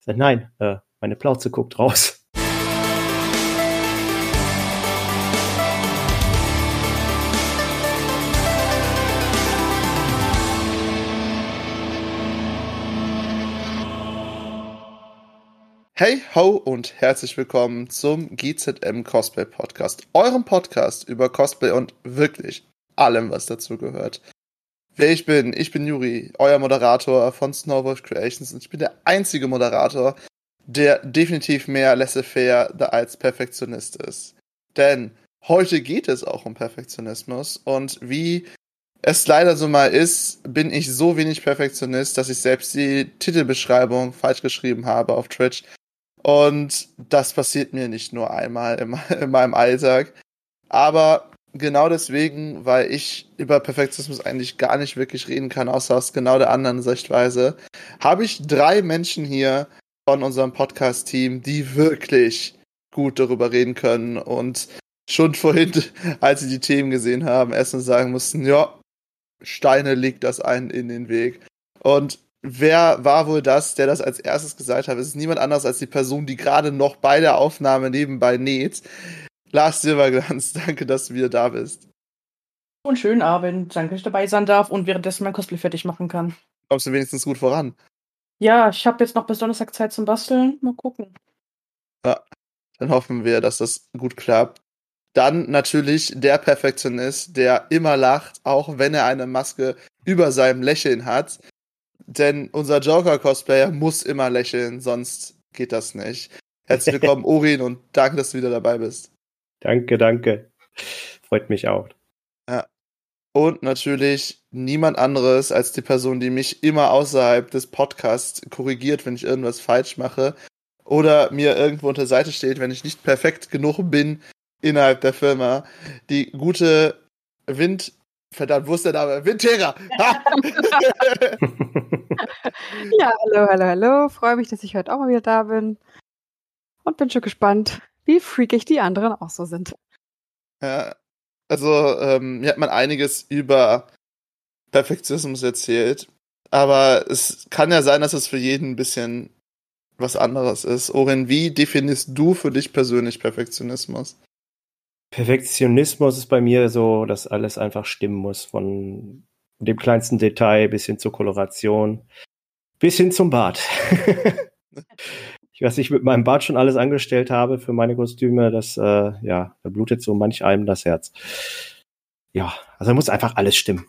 Ich sag, nein, äh, meine Plauze guckt raus. Hey ho und herzlich willkommen zum GZM Cosplay Podcast, eurem Podcast über Cosplay und wirklich allem, was dazu gehört. Wer ich bin, ich bin Juri, euer Moderator von Snowboard Creations und ich bin der einzige Moderator, der definitiv mehr laissez-faire als Perfektionist ist. Denn heute geht es auch um Perfektionismus und wie es leider so mal ist, bin ich so wenig Perfektionist, dass ich selbst die Titelbeschreibung falsch geschrieben habe auf Twitch und das passiert mir nicht nur einmal in, in meinem Alltag. Aber genau deswegen, weil ich über Perfektionismus eigentlich gar nicht wirklich reden kann, außer aus genau der anderen Sichtweise, habe ich drei Menschen hier von unserem Podcast-Team, die wirklich gut darüber reden können und schon vorhin, als sie die Themen gesehen haben, erstmal sagen mussten, ja, Steine legt das einen in den Weg. Und wer war wohl das, der das als erstes gesagt hat? Es ist niemand anderes als die Person, die gerade noch bei der Aufnahme nebenbei näht. Lars Silberglanz, danke, dass du wieder da bist. Und schönen Abend. Danke, dass ich dabei sein darf und währenddessen mein Cosplay fertig machen kann. Kommst du wenigstens gut voran? Ja, ich habe jetzt noch bis Donnerstag Zeit zum Basteln. Mal gucken. Ja, dann hoffen wir, dass das gut klappt. Dann natürlich der Perfektionist, der immer lacht, auch wenn er eine Maske über seinem Lächeln hat. Denn unser Joker-Cosplayer muss immer lächeln, sonst geht das nicht. Herzlich willkommen, Orin, und danke, dass du wieder dabei bist. Danke, danke. Freut mich auch. Ja. Und natürlich niemand anderes als die Person, die mich immer außerhalb des Podcasts korrigiert, wenn ich irgendwas falsch mache. Oder mir irgendwo unter Seite steht, wenn ich nicht perfekt genug bin innerhalb der Firma. Die gute Wind Verdammt, wo ist der Name? Wintera! ja, hallo, hallo, hallo. Freue mich, dass ich heute auch mal wieder da bin. Und bin schon gespannt, wie freakig die anderen auch so sind. Ja, also ähm, mir hat man einiges über Perfektionismus erzählt. Aber es kann ja sein, dass es für jeden ein bisschen was anderes ist. Orin, wie definierst du für dich persönlich Perfektionismus? Perfektionismus ist bei mir so, dass alles einfach stimmen muss, von dem kleinsten Detail bis hin zur Koloration, bis hin zum Bart. ich mit meinem Bart schon alles angestellt habe für meine Kostüme, das, äh, ja, da blutet so manch einem das Herz. Ja, also muss einfach alles stimmen.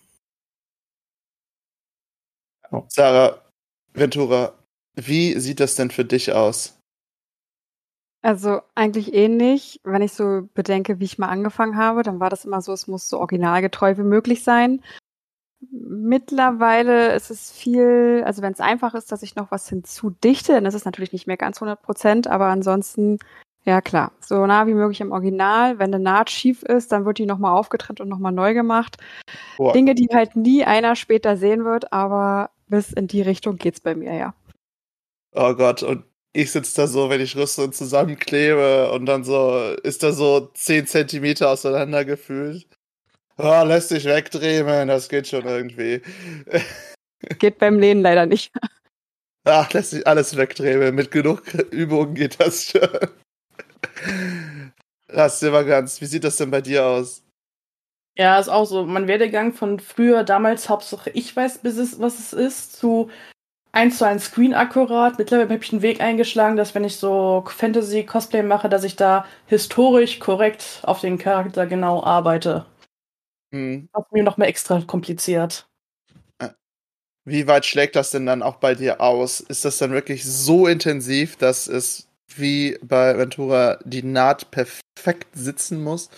Oh. Sarah Ventura, wie sieht das denn für dich aus? Also eigentlich ähnlich. Wenn ich so bedenke, wie ich mal angefangen habe, dann war das immer so, es muss so originalgetreu wie möglich sein. Mittlerweile ist es viel, also wenn es einfach ist, dass ich noch was hinzudichte, dann ist es natürlich nicht mehr ganz 100 Prozent, aber ansonsten, ja klar, so nah wie möglich im Original. Wenn eine Naht schief ist, dann wird die nochmal aufgetrennt und nochmal neu gemacht. Boah. Dinge, die halt nie einer später sehen wird, aber bis in die Richtung geht's bei mir, ja. Oh Gott, und ich sitze da so, wenn ich Rüstung zusammenklebe und dann so ist da so 10 Zentimeter auseinander gefühlt. Oh, lässt sich wegdrehen, das geht schon irgendwie. Geht beim Lehnen leider nicht. Ach, lässt sich alles wegdrehen. Mit genug Übungen geht das schon. Das ist immer ganz. Wie sieht das denn bei dir aus? Ja, ist auch so. Mein Werdegang von früher, damals Hauptsache ich weiß, bis es, was es ist, zu eins zu eins Screen akkurat. Mittlerweile habe ich einen Weg eingeschlagen, dass wenn ich so Fantasy-Cosplay mache, dass ich da historisch korrekt auf den Charakter genau arbeite. Hm. Das ist mir noch mal extra kompliziert. Wie weit schlägt das denn dann auch bei dir aus? Ist das dann wirklich so intensiv, dass es wie bei Ventura die Naht perfekt sitzen muss?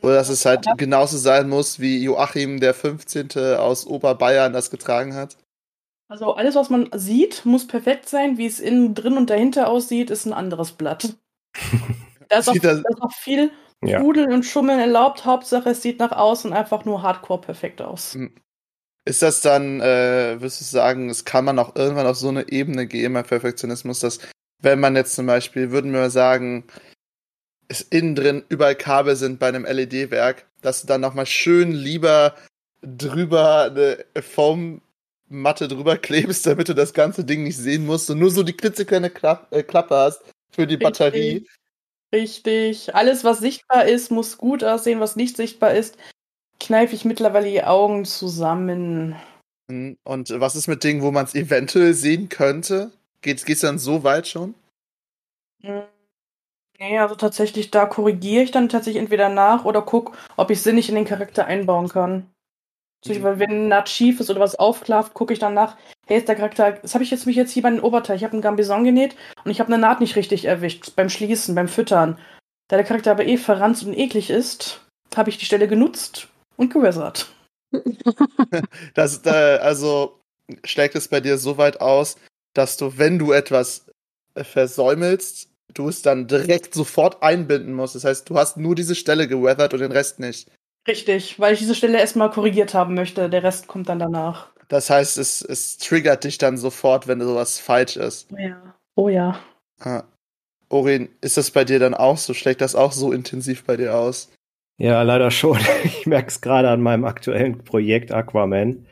Oder dass es halt genauso sein muss, wie Joachim der 15. aus Oberbayern das getragen hat? Also alles, was man sieht, muss perfekt sein. Wie es innen drin und dahinter aussieht, ist ein anderes Blatt. da ist auch, da ist auch viel ja. Rudeln und Schummeln erlaubt. Hauptsache, es sieht nach außen einfach nur hardcore perfekt aus. Hm. Ist das dann, äh, würdest du sagen, es kann man auch irgendwann auf so eine Ebene gehen bei Perfektionismus, dass wenn man jetzt zum Beispiel, würden wir mal sagen, es innen drin überall Kabel sind bei einem LED-Werk, dass du dann nochmal schön lieber drüber eine Foam Matte drüber klebst, damit du das ganze Ding nicht sehen musst und nur so die klitzekleine äh, Klappe hast für die Batterie. Richtig. Alles, was sichtbar ist, muss gut aussehen. Was nicht sichtbar ist, kneife ich mittlerweile die Augen zusammen. Hm, und was ist mit Dingen, wo man es eventuell sehen könnte? Geht es dann so weit schon? Hm. Nee, also tatsächlich, da korrigiere ich dann tatsächlich entweder nach oder gucke, ob ich sinnig in den Charakter einbauen kann. Weil wenn ein Naht schief ist oder was aufklafft, gucke ich dann nach, hey, ist der Charakter, das habe ich jetzt mich jetzt hier bei den Oberteil, ich habe einen Gambison genäht und ich habe eine Naht nicht richtig erwischt beim Schließen, beim Füttern. Da der Charakter aber eh verranzt und eklig ist, habe ich die Stelle genutzt und gewässert. das, äh, also schlägt es bei dir so weit aus, dass du, wenn du etwas versäumelst, du es dann direkt sofort einbinden musst. Das heißt, du hast nur diese Stelle geweathert und den Rest nicht. Richtig, weil ich diese Stelle erstmal korrigiert haben möchte. Der Rest kommt dann danach. Das heißt, es, es triggert dich dann sofort, wenn sowas falsch ist. Oh ja. Oh ja. Ah. Orin, ist das bei dir dann auch so? Schlägt das auch so intensiv bei dir aus? Ja, leider schon. Ich merke es gerade an meinem aktuellen Projekt Aquaman.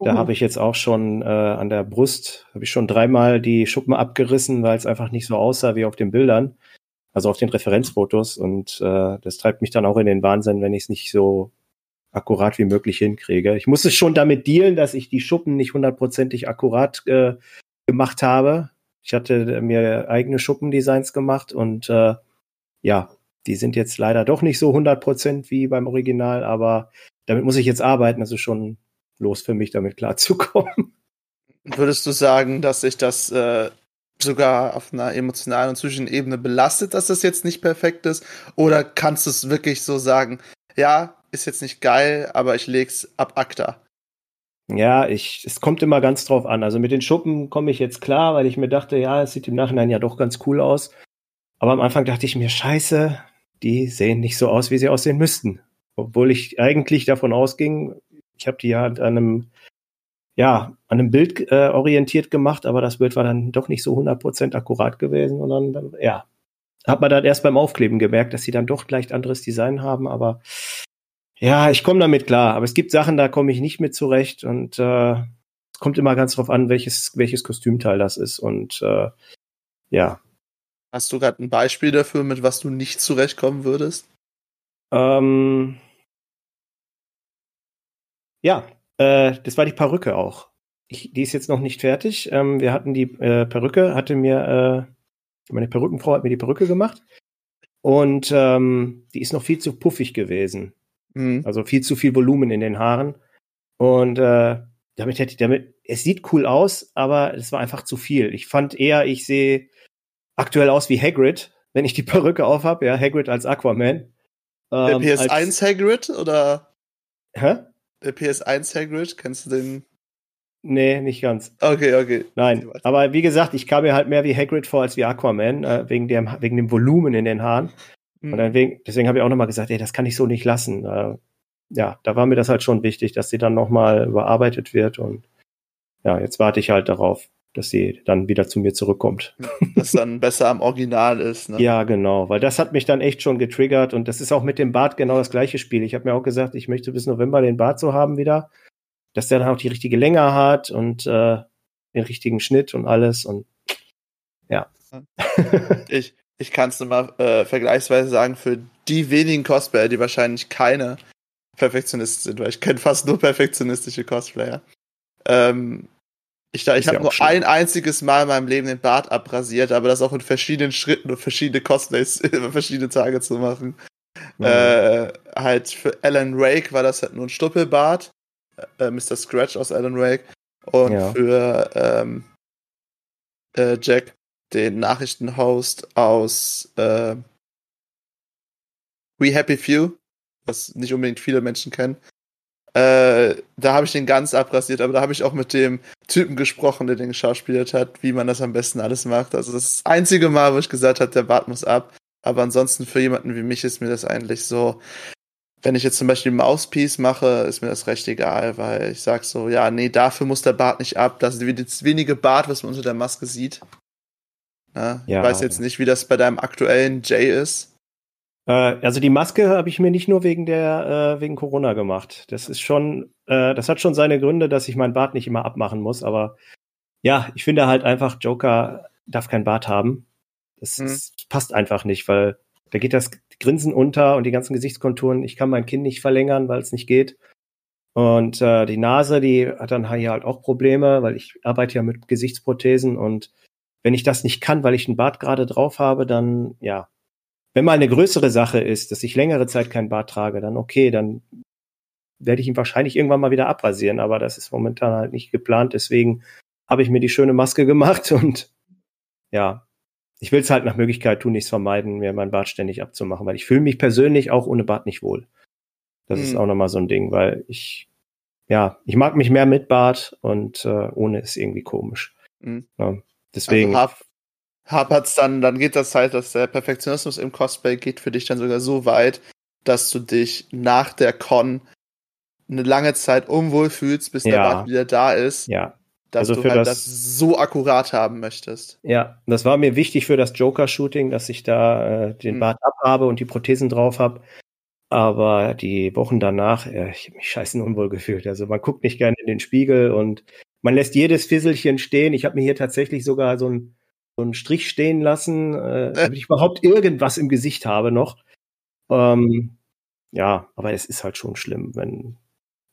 Da uh. habe ich jetzt auch schon äh, an der Brust, habe ich schon dreimal die Schuppen abgerissen, weil es einfach nicht so aussah wie auf den Bildern, also auf den Referenzfotos. Und äh, das treibt mich dann auch in den Wahnsinn, wenn ich es nicht so akkurat wie möglich hinkriege. Ich musste schon damit dealen, dass ich die Schuppen nicht hundertprozentig akkurat äh, gemacht habe. Ich hatte mir eigene Schuppendesigns gemacht und äh, ja, die sind jetzt leider doch nicht so 100% wie beim Original, aber damit muss ich jetzt arbeiten. Das ist schon los für mich, damit klarzukommen. Würdest du sagen, dass sich das äh, sogar auf einer emotionalen und psychischen Ebene belastet, dass das jetzt nicht perfekt ist? Oder kannst du es wirklich so sagen, ja, ist jetzt nicht geil, aber ich leg's ab ACTA? Ja, ich, es kommt immer ganz drauf an. Also mit den Schuppen komme ich jetzt klar, weil ich mir dachte, ja, es sieht im Nachhinein ja doch ganz cool aus. Aber am Anfang dachte ich mir, scheiße, die sehen nicht so aus, wie sie aussehen müssten. Obwohl ich eigentlich davon ausging, ich habe die ja an einem, ja, an einem Bild äh, orientiert gemacht, aber das Bild war dann doch nicht so 100% akkurat gewesen. Und dann, dann ja, hat man dann erst beim Aufkleben gemerkt, dass sie dann doch leicht anderes Design haben. Aber ja, ich komme damit klar. Aber es gibt Sachen, da komme ich nicht mit zurecht. Und äh, es kommt immer ganz drauf an, welches, welches Kostümteil das ist. Und äh, ja, Hast du gerade ein Beispiel dafür, mit was du nicht zurechtkommen würdest? Ähm, ja, äh, das war die Perücke auch. Ich, die ist jetzt noch nicht fertig. Ähm, wir hatten die äh, Perücke, hatte mir, äh, meine Perückenfrau hat mir die Perücke gemacht. Und ähm, die ist noch viel zu puffig gewesen. Mhm. Also viel zu viel Volumen in den Haaren. Und äh, damit hätte ich, damit, es sieht cool aus, aber es war einfach zu viel. Ich fand eher, ich sehe aktuell aus wie Hagrid, wenn ich die Perücke aufhab, ja, Hagrid als Aquaman. Ähm, Der PS1 als, Hagrid oder? Hä? Der PS1 Hagrid, kennst du den? Nee, nicht ganz. Okay, okay. Nein, aber wie gesagt, ich kam mir halt mehr wie Hagrid vor als wie Aquaman, äh, wegen, dem, wegen dem Volumen in den Haaren. Mhm. Und deswegen, deswegen habe ich auch nochmal gesagt, ey, das kann ich so nicht lassen. Äh, ja, da war mir das halt schon wichtig, dass sie dann nochmal überarbeitet wird und ja, jetzt warte ich halt darauf dass sie dann wieder zu mir zurückkommt. Dass dann besser am Original ist. Ne? Ja, genau, weil das hat mich dann echt schon getriggert und das ist auch mit dem Bart genau das gleiche Spiel. Ich habe mir auch gesagt, ich möchte bis November den Bart so haben wieder, dass der dann auch die richtige Länge hat und äh, den richtigen Schnitt und alles und ja. ich ich kann es nur mal äh, vergleichsweise sagen, für die wenigen Cosplayer, die wahrscheinlich keine Perfektionisten sind, weil ich kenne fast nur perfektionistische Cosplayer. Ähm, ich, ich habe ja nur schlimm. ein einziges Mal in meinem Leben den Bart abrasiert, aber das auch in verschiedenen Schritten und verschiedene Cosplays über verschiedene Tage zu machen. Mhm. Äh, halt für Alan Wake war das halt nur ein Stuppelbart. Äh, Mr. Scratch aus Alan Wake. Und ja. für ähm, äh, Jack, den Nachrichtenhost aus äh, We Happy Few, was nicht unbedingt viele Menschen kennen, äh, da habe ich den ganz abrasiert, aber da habe ich auch mit dem Typen gesprochen, der den geschauspielert hat, wie man das am besten alles macht. Also das ist das einzige Mal, wo ich gesagt habe, der Bart muss ab. Aber ansonsten für jemanden wie mich ist mir das eigentlich so, wenn ich jetzt zum Beispiel Mousepiece mache, ist mir das recht egal, weil ich sag so, ja, nee, dafür muss der Bart nicht ab. Das ist das wenige Bart, was man unter der Maske sieht. Ja, ja. Ich weiß jetzt nicht, wie das bei deinem aktuellen Jay ist. Äh, also die Maske habe ich mir nicht nur wegen der äh, wegen Corona gemacht. Das ist schon, äh, das hat schon seine Gründe, dass ich meinen Bart nicht immer abmachen muss. Aber ja, ich finde halt einfach, Joker darf kein Bart haben. Das, Mhm. das passt einfach nicht, weil da geht das Grinsen unter und die ganzen Gesichtskonturen. Ich kann mein Kinn nicht verlängern, weil es nicht geht. Und äh, die Nase, die hat dann hier halt auch Probleme, weil ich arbeite ja mit Gesichtsprothesen und wenn ich das nicht kann, weil ich einen Bart gerade drauf habe, dann ja. Wenn mal eine größere Sache ist, dass ich längere Zeit keinen Bart trage, dann okay, dann werde ich ihn wahrscheinlich irgendwann mal wieder abrasieren, aber das ist momentan halt nicht geplant. Deswegen habe ich mir die schöne Maske gemacht und ja, ich will es halt nach Möglichkeit tun, nichts vermeiden, mir meinen Bart ständig abzumachen, weil ich fühle mich persönlich auch ohne Bart nicht wohl. Das ist Mhm. auch nochmal so ein Ding, weil ich, ja, ich mag mich mehr mit Bart und äh, ohne ist irgendwie komisch. Mhm. Ja, deswegen, Also hapert's dann, dann geht das halt, dass der Perfektionismus im Cosplay geht für dich dann sogar so weit, dass du dich nach der Con eine lange Zeit unwohl fühlst, bis der Ja. Bart wieder da ist, ja, dass Also du halt das- das so akkurat haben möchtest. Ja, das war mir wichtig für das Joker-Shooting, dass ich da äh, den Mhm. Bart abhabe und die Prothesen drauf habe. Aber die Wochen danach, äh, ich habe mich scheißen unwohl gefühlt. Also man guckt nicht gerne in den Spiegel und man lässt jedes Fisselchen stehen. Ich habe mir hier tatsächlich sogar so einen so einen Strich stehen lassen, äh, damit ich überhaupt irgendwas im Gesicht habe noch. Ähm, ja, aber es ist halt schon schlimm, wenn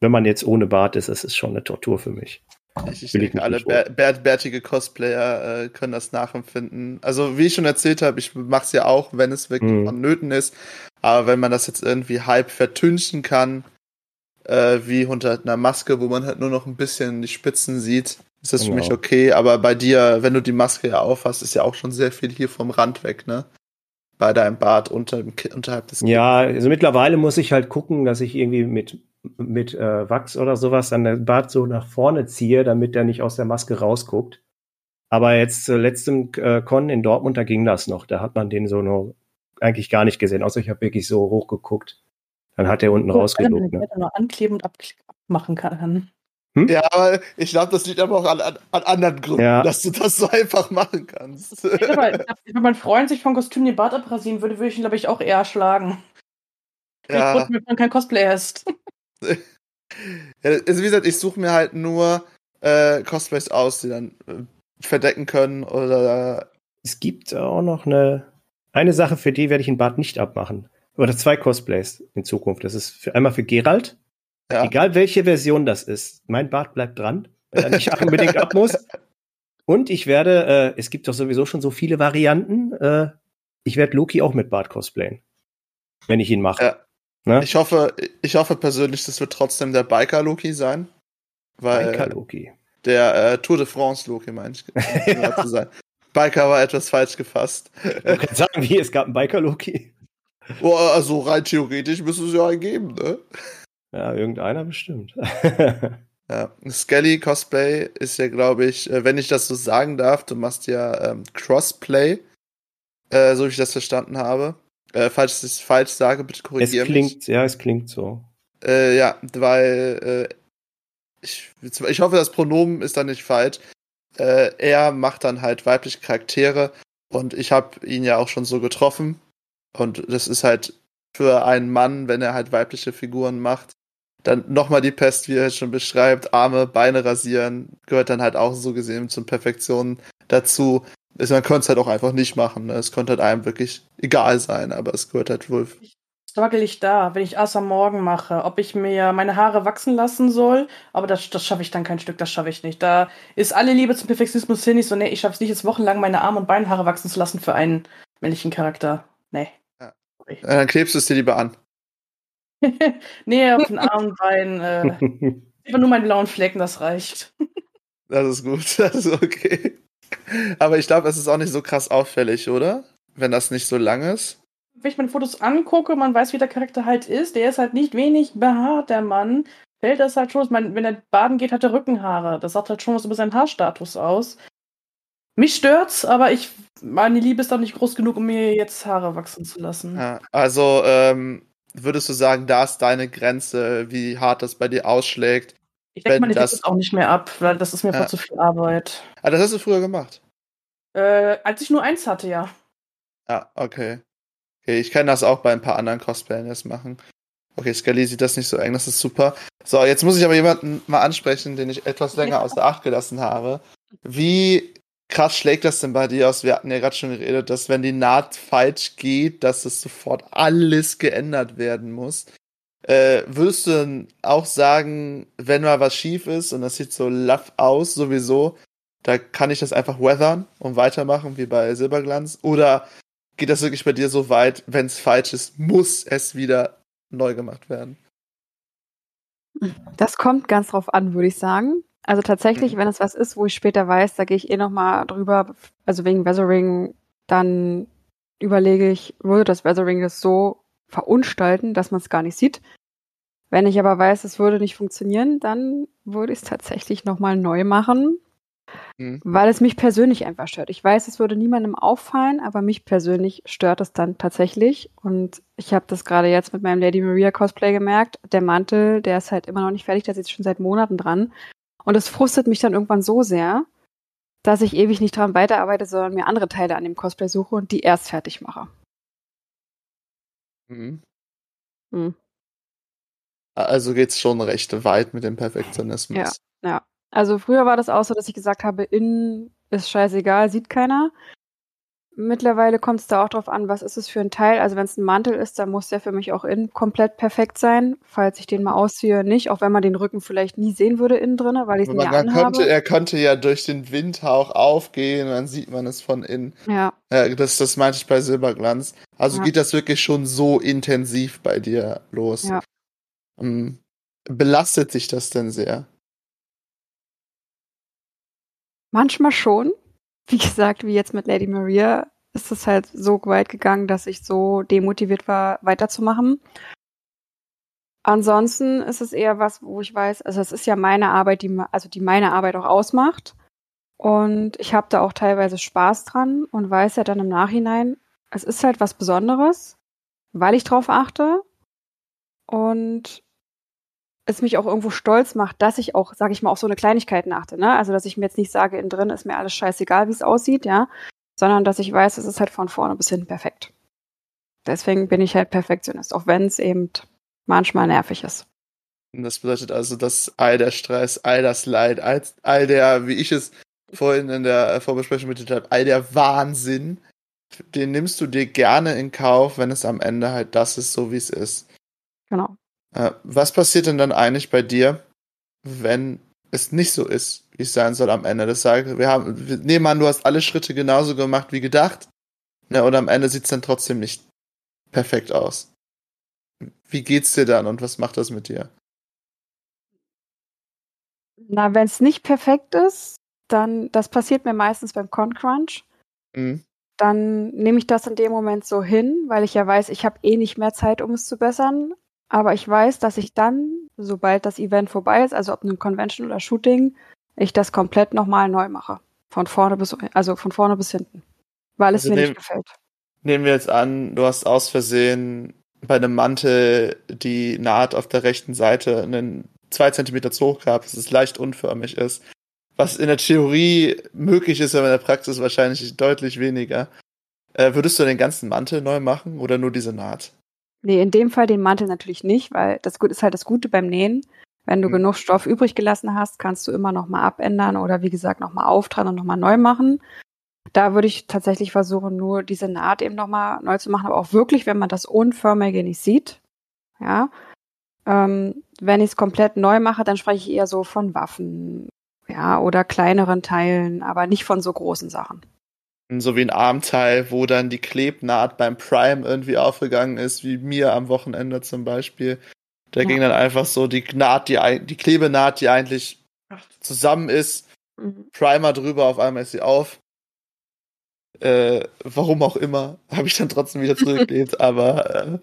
wenn man jetzt ohne Bart ist, es ist schon eine Tortur für mich. Ich, ich denke, alle bär, bärtige Cosplayer äh, können das nachempfinden. Also, wie ich schon erzählt habe, ich mache es ja auch, wenn es wirklich Mhm. vonnöten ist. Aber wenn man das jetzt irgendwie halb vertünchen kann, äh, wie unter einer Maske, wo man halt nur noch ein bisschen die Spitzen sieht, ist das für Genau. mich okay. Aber bei dir, wenn du die Maske ja aufhast, ist ja auch schon sehr viel hier vom Rand weg, ne? Bei deinem Bart unter, unterhalb des Ja, also mittlerweile muss ich halt gucken, dass ich irgendwie mit, mit äh, Wachs oder sowas dann den Bart so nach vorne ziehe, damit der nicht aus der Maske rausguckt. Aber jetzt zur letzten äh, Con in Dortmund, da ging das noch. Da hat man den so nur eigentlich gar nicht gesehen, außer ich habe wirklich so hochgeguckt. Dann hat er unten rausgeguckt. Ne? Noch ankleben und abmachen kann. Ja, aber ich glaube, das liegt aber auch an, an, an anderen Gründen, Ja. dass du das so einfach machen kannst. Aber glaub, wenn mein Freund sich vom Kostüm den Bart abrasieren würde, würde ich ihn, glaube ich, auch eher schlagen. ja. Ich wenn man kein Cosplay ist. Ja, also wie gesagt, ich suche mir halt nur äh, Cosplays aus, die dann äh, verdecken können oder Es gibt auch noch eine, eine Sache, für die werde ich den Bart nicht abmachen. Oder zwei Cosplays in Zukunft. Das ist für, einmal für Gerald. ja. Egal welche Version das ist, mein Bart bleibt dran, wenn er nicht unbedingt ab muss. Und ich werde, äh, es gibt doch sowieso schon so viele Varianten, äh, ich werde Loki auch mit Bart cosplayen. Wenn ich ihn mache. Ja. Ne? Ich hoffe, ich hoffe persönlich, das wird trotzdem der Biker Loki sein. Weil Biker Loki. der äh, Tour de France Loki, meine ich, um genau zu sein. Biker war etwas falsch gefasst. Du kannst sagen, wie, es gab einen Biker Oh, also rein theoretisch müsste es ja einen geben, ne? Ja, irgendeiner bestimmt. Ja, Skelly Cosplay ist ja, glaube ich, äh, wenn ich das so sagen darf, du machst ja ähm, Crossplay, äh, so wie ich das verstanden habe. Äh, falls ich das falsch sage, bitte es korrigiere mich. klingt, ja, es klingt so. Äh, ja, weil äh, ich, ich hoffe, das Pronomen ist dann nicht falsch. Äh, er macht dann halt weibliche Charaktere und ich habe ihn ja auch schon so getroffen. Und das ist halt für einen Mann, wenn er halt weibliche Figuren macht, dann nochmal die Pest, wie er es schon beschreibt, Arme, Beine rasieren, gehört dann halt auch so gesehen zur Perfektion dazu. Also man könnte es halt auch einfach nicht machen. Ne? Es könnte halt einem wirklich egal sein, aber es gehört halt wohl. Struggle ich da, wenn ich erst am Morgen mache, ob ich mir meine Haare wachsen lassen soll, aber das, das schaffe ich dann kein Stück, das schaffe ich nicht. Da ist alle Liebe zum Perfektionismus hin, ich so, nee, ich schaffe es nicht, jetzt wochenlang meine Arme und Beinhaare wachsen zu lassen für einen männlichen Charakter. Nee. Ja. Sorry. Äh, Dann klebst du es dir lieber an. nee, auf den Arm und Beinen, äh, einfach nur meinen blauen Flecken, das reicht. Das ist gut, das ist okay. Aber ich glaube, es ist auch nicht so krass auffällig, oder? Wenn das nicht so lang ist. Wenn ich meine Fotos angucke, man weiß, wie der Charakter halt ist, der ist halt nicht wenig behaart, der Mann. Fällt das halt schon, ich meine, wenn er baden geht, hat er Rückenhaare. Das sagt halt schon was über seinen Haarstatus aus. Mich stört's, aber ich, meine Liebe ist doch nicht groß genug, um mir jetzt Haare wachsen zu lassen. Ja, also, ähm, würdest du sagen, da ist deine Grenze, wie hart das bei dir ausschlägt? ich mal, ich das- auch nicht mehr ab, weil das ist mir Ja. einfach zu viel Arbeit. Ah, das hast du früher gemacht. Äh, als ich nur eins hatte, ja. Ja, okay. Okay, ich kann das auch bei ein paar anderen Cosplayers machen. Okay, Scully sieht das nicht so eng, das ist super. So, jetzt muss ich aber jemanden mal ansprechen, den ich etwas länger ja. außer Acht gelassen habe. Wie krass schlägt das denn bei dir aus? Wir hatten ja gerade schon geredet, dass wenn die Naht falsch geht, dass es sofort alles geändert werden muss. Äh, würdest du denn auch sagen, wenn mal was schief ist und das sieht so laff aus, sowieso, da kann ich das einfach weathern und weitermachen, wie bei Silberglanz? Oder geht das wirklich bei dir so weit, wenn es falsch ist, muss es wieder neu gemacht werden? Das kommt ganz drauf an, würde ich sagen. Also tatsächlich, mhm. wenn es was ist, wo ich später weiß, da gehe ich eh nochmal drüber, also wegen Weathering, dann überlege ich, würde das Weathering das so verunstalten, dass man es gar nicht sieht. Wenn ich aber weiß, es würde nicht funktionieren, dann würde ich es tatsächlich nochmal neu machen, mhm. weil es mich persönlich einfach stört. Ich weiß, es würde niemandem auffallen, aber mich persönlich stört es dann tatsächlich. Und ich habe das gerade jetzt mit meinem Lady Maria Cosplay gemerkt. Der Mantel, der ist halt immer noch nicht fertig, der sitzt schon seit Monaten dran. Und es frustet mich dann irgendwann so sehr, dass ich ewig nicht dran weiterarbeite, sondern mir andere Teile an dem Cosplay suche und die erst fertig mache. Mhm. Mhm. Also geht's schon recht weit mit dem Perfektionismus. Ja, ja. Also früher war das auch so, dass ich gesagt habe, innen ist scheißegal, sieht keiner. Mittlerweile kommt es da auch drauf an, was ist es für ein Teil. Also wenn es ein Mantel ist, dann muss der für mich auch innen komplett perfekt sein. Falls ich den mal ausziehe, nicht. Auch wenn man den Rücken vielleicht nie sehen würde innen drin, weil ich es ja anhabe. er könnte ja durch den Windhauch aufgehen, dann sieht man es von innen. Ja. ja das, das meinte ich bei Silberglanz. Also ja. geht das wirklich schon so intensiv bei dir los. Ja. Um, ähm, belastet sich das denn sehr? Manchmal schon wie gesagt, wie jetzt mit Lady Maria, ist es halt so weit gegangen, dass ich so demotiviert war, weiterzumachen. Ansonsten ist es eher was, wo ich weiß, also es ist ja meine Arbeit, die, also die meine Arbeit auch ausmacht. Und ich habe da auch teilweise Spaß dran und weiß ja dann im Nachhinein, es ist halt was Besonderes, weil ich drauf achte. Und es mich auch irgendwo stolz macht, dass ich auch, sage ich mal, auf so eine Kleinigkeit achte. Ne? Also, dass ich mir jetzt nicht sage, innen drin ist mir alles scheißegal, wie es aussieht, ja, sondern dass ich weiß, es ist halt von vorne bis hinten perfekt. Deswegen bin ich halt Perfektionist, auch wenn es eben manchmal nervig ist. Das bedeutet also, dass all der Stress, all das Leid, all, all der, wie ich es vorhin in der Vorbesprechung mitgeteilt habe, all der Wahnsinn, den nimmst du dir gerne in Kauf, wenn es am Ende halt das ist, so wie es ist. Genau. Äh, was passiert denn dann eigentlich bei dir, wenn es nicht so ist, wie es sein soll am Ende? Das sagt, wir haben, wir nehmen an, du hast alle Schritte genauso gemacht wie gedacht. Ja, und am Ende sieht es dann trotzdem nicht perfekt aus. Wie geht's dir dann und was macht das mit dir? Na, wenn es nicht perfekt ist, dann, das passiert mir meistens beim Con Crunch. Mhm. Dann nehme ich das in dem Moment so hin, weil ich ja weiß, ich habe eh nicht mehr Zeit, um es zu bessern. Aber ich weiß, dass ich dann, sobald das Event vorbei ist, also ob eine Convention oder Shooting, ich das komplett nochmal neu mache. Von vorne bis, also von vorne bis hinten. Weil es also mir nehm, nicht gefällt. Nehmen wir jetzt an, du hast aus Versehen bei einem Mantel die Naht auf der rechten Seite einen zwei Zentimeter zu hoch gehabt, dass es leicht unförmig ist. Was in der Theorie möglich ist, aber in der Praxis wahrscheinlich deutlich weniger. Äh, würdest du den ganzen Mantel neu machen oder nur diese Naht? Nee, in dem Fall den Mantel natürlich nicht, weil das ist halt das Gute beim Nähen. Wenn du mhm. genug Stoff übrig gelassen hast, kannst du immer noch mal abändern oder wie gesagt noch mal auftragen und noch mal neu machen. Da würde ich tatsächlich versuchen, nur diese Naht eben noch mal neu zu machen, aber auch wirklich, wenn man das Unförmige nicht sieht. Ja. Ähm, wenn ich es komplett neu mache, dann spreche ich eher so von Waffen, ja, oder kleineren Teilen, aber nicht von so großen Sachen so wie ein Armteil, wo dann die Klebnaht beim Prime irgendwie aufgegangen ist, wie mir am Wochenende zum Beispiel. Da ja. ging dann einfach so die Naht, die, die Klebenaht, die eigentlich zusammen ist, mhm. Primer drüber, auf einmal ist sie auf. Äh, warum auch immer, habe ich dann trotzdem wieder zurückgelegt, aber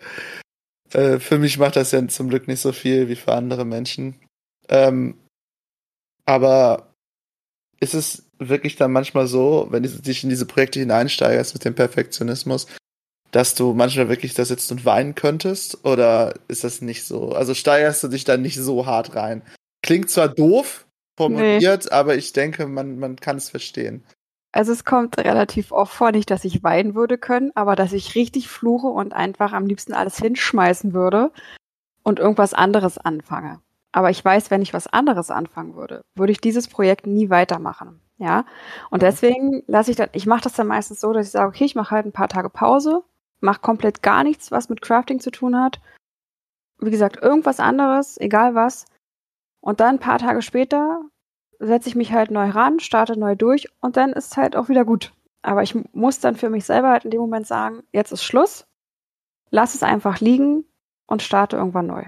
äh, äh, für mich macht das ja zum Glück nicht so viel wie für andere Menschen. Ähm, aber ist es wirklich dann manchmal so, wenn du dich in diese Projekte hineinsteigerst mit dem Perfektionismus, dass du manchmal wirklich da sitzt und weinen könntest? Oder ist das nicht so? Also steigerst du dich dann nicht so hart rein? Klingt zwar doof formuliert, nee. aber ich denke, man, man kann es verstehen. Also es kommt relativ oft vor, nicht, dass ich weinen würde können, aber dass ich richtig fluche und einfach am liebsten alles hinschmeißen würde und irgendwas anderes anfange. Aber ich weiß, wenn ich was anderes anfangen würde, würde ich dieses Projekt nie weitermachen. Ja. Und deswegen lasse ich dann, ich mache das dann meistens so, dass ich sage, okay, ich mache halt ein paar Tage Pause, mache komplett gar nichts, was mit Crafting zu tun hat. Wie gesagt, irgendwas anderes, egal was. Und dann ein paar Tage später setze ich mich halt neu ran, starte neu durch und dann ist halt auch wieder gut. Aber ich muss dann für mich selber halt in dem Moment sagen, jetzt ist Schluss, lass es einfach liegen und starte irgendwann neu.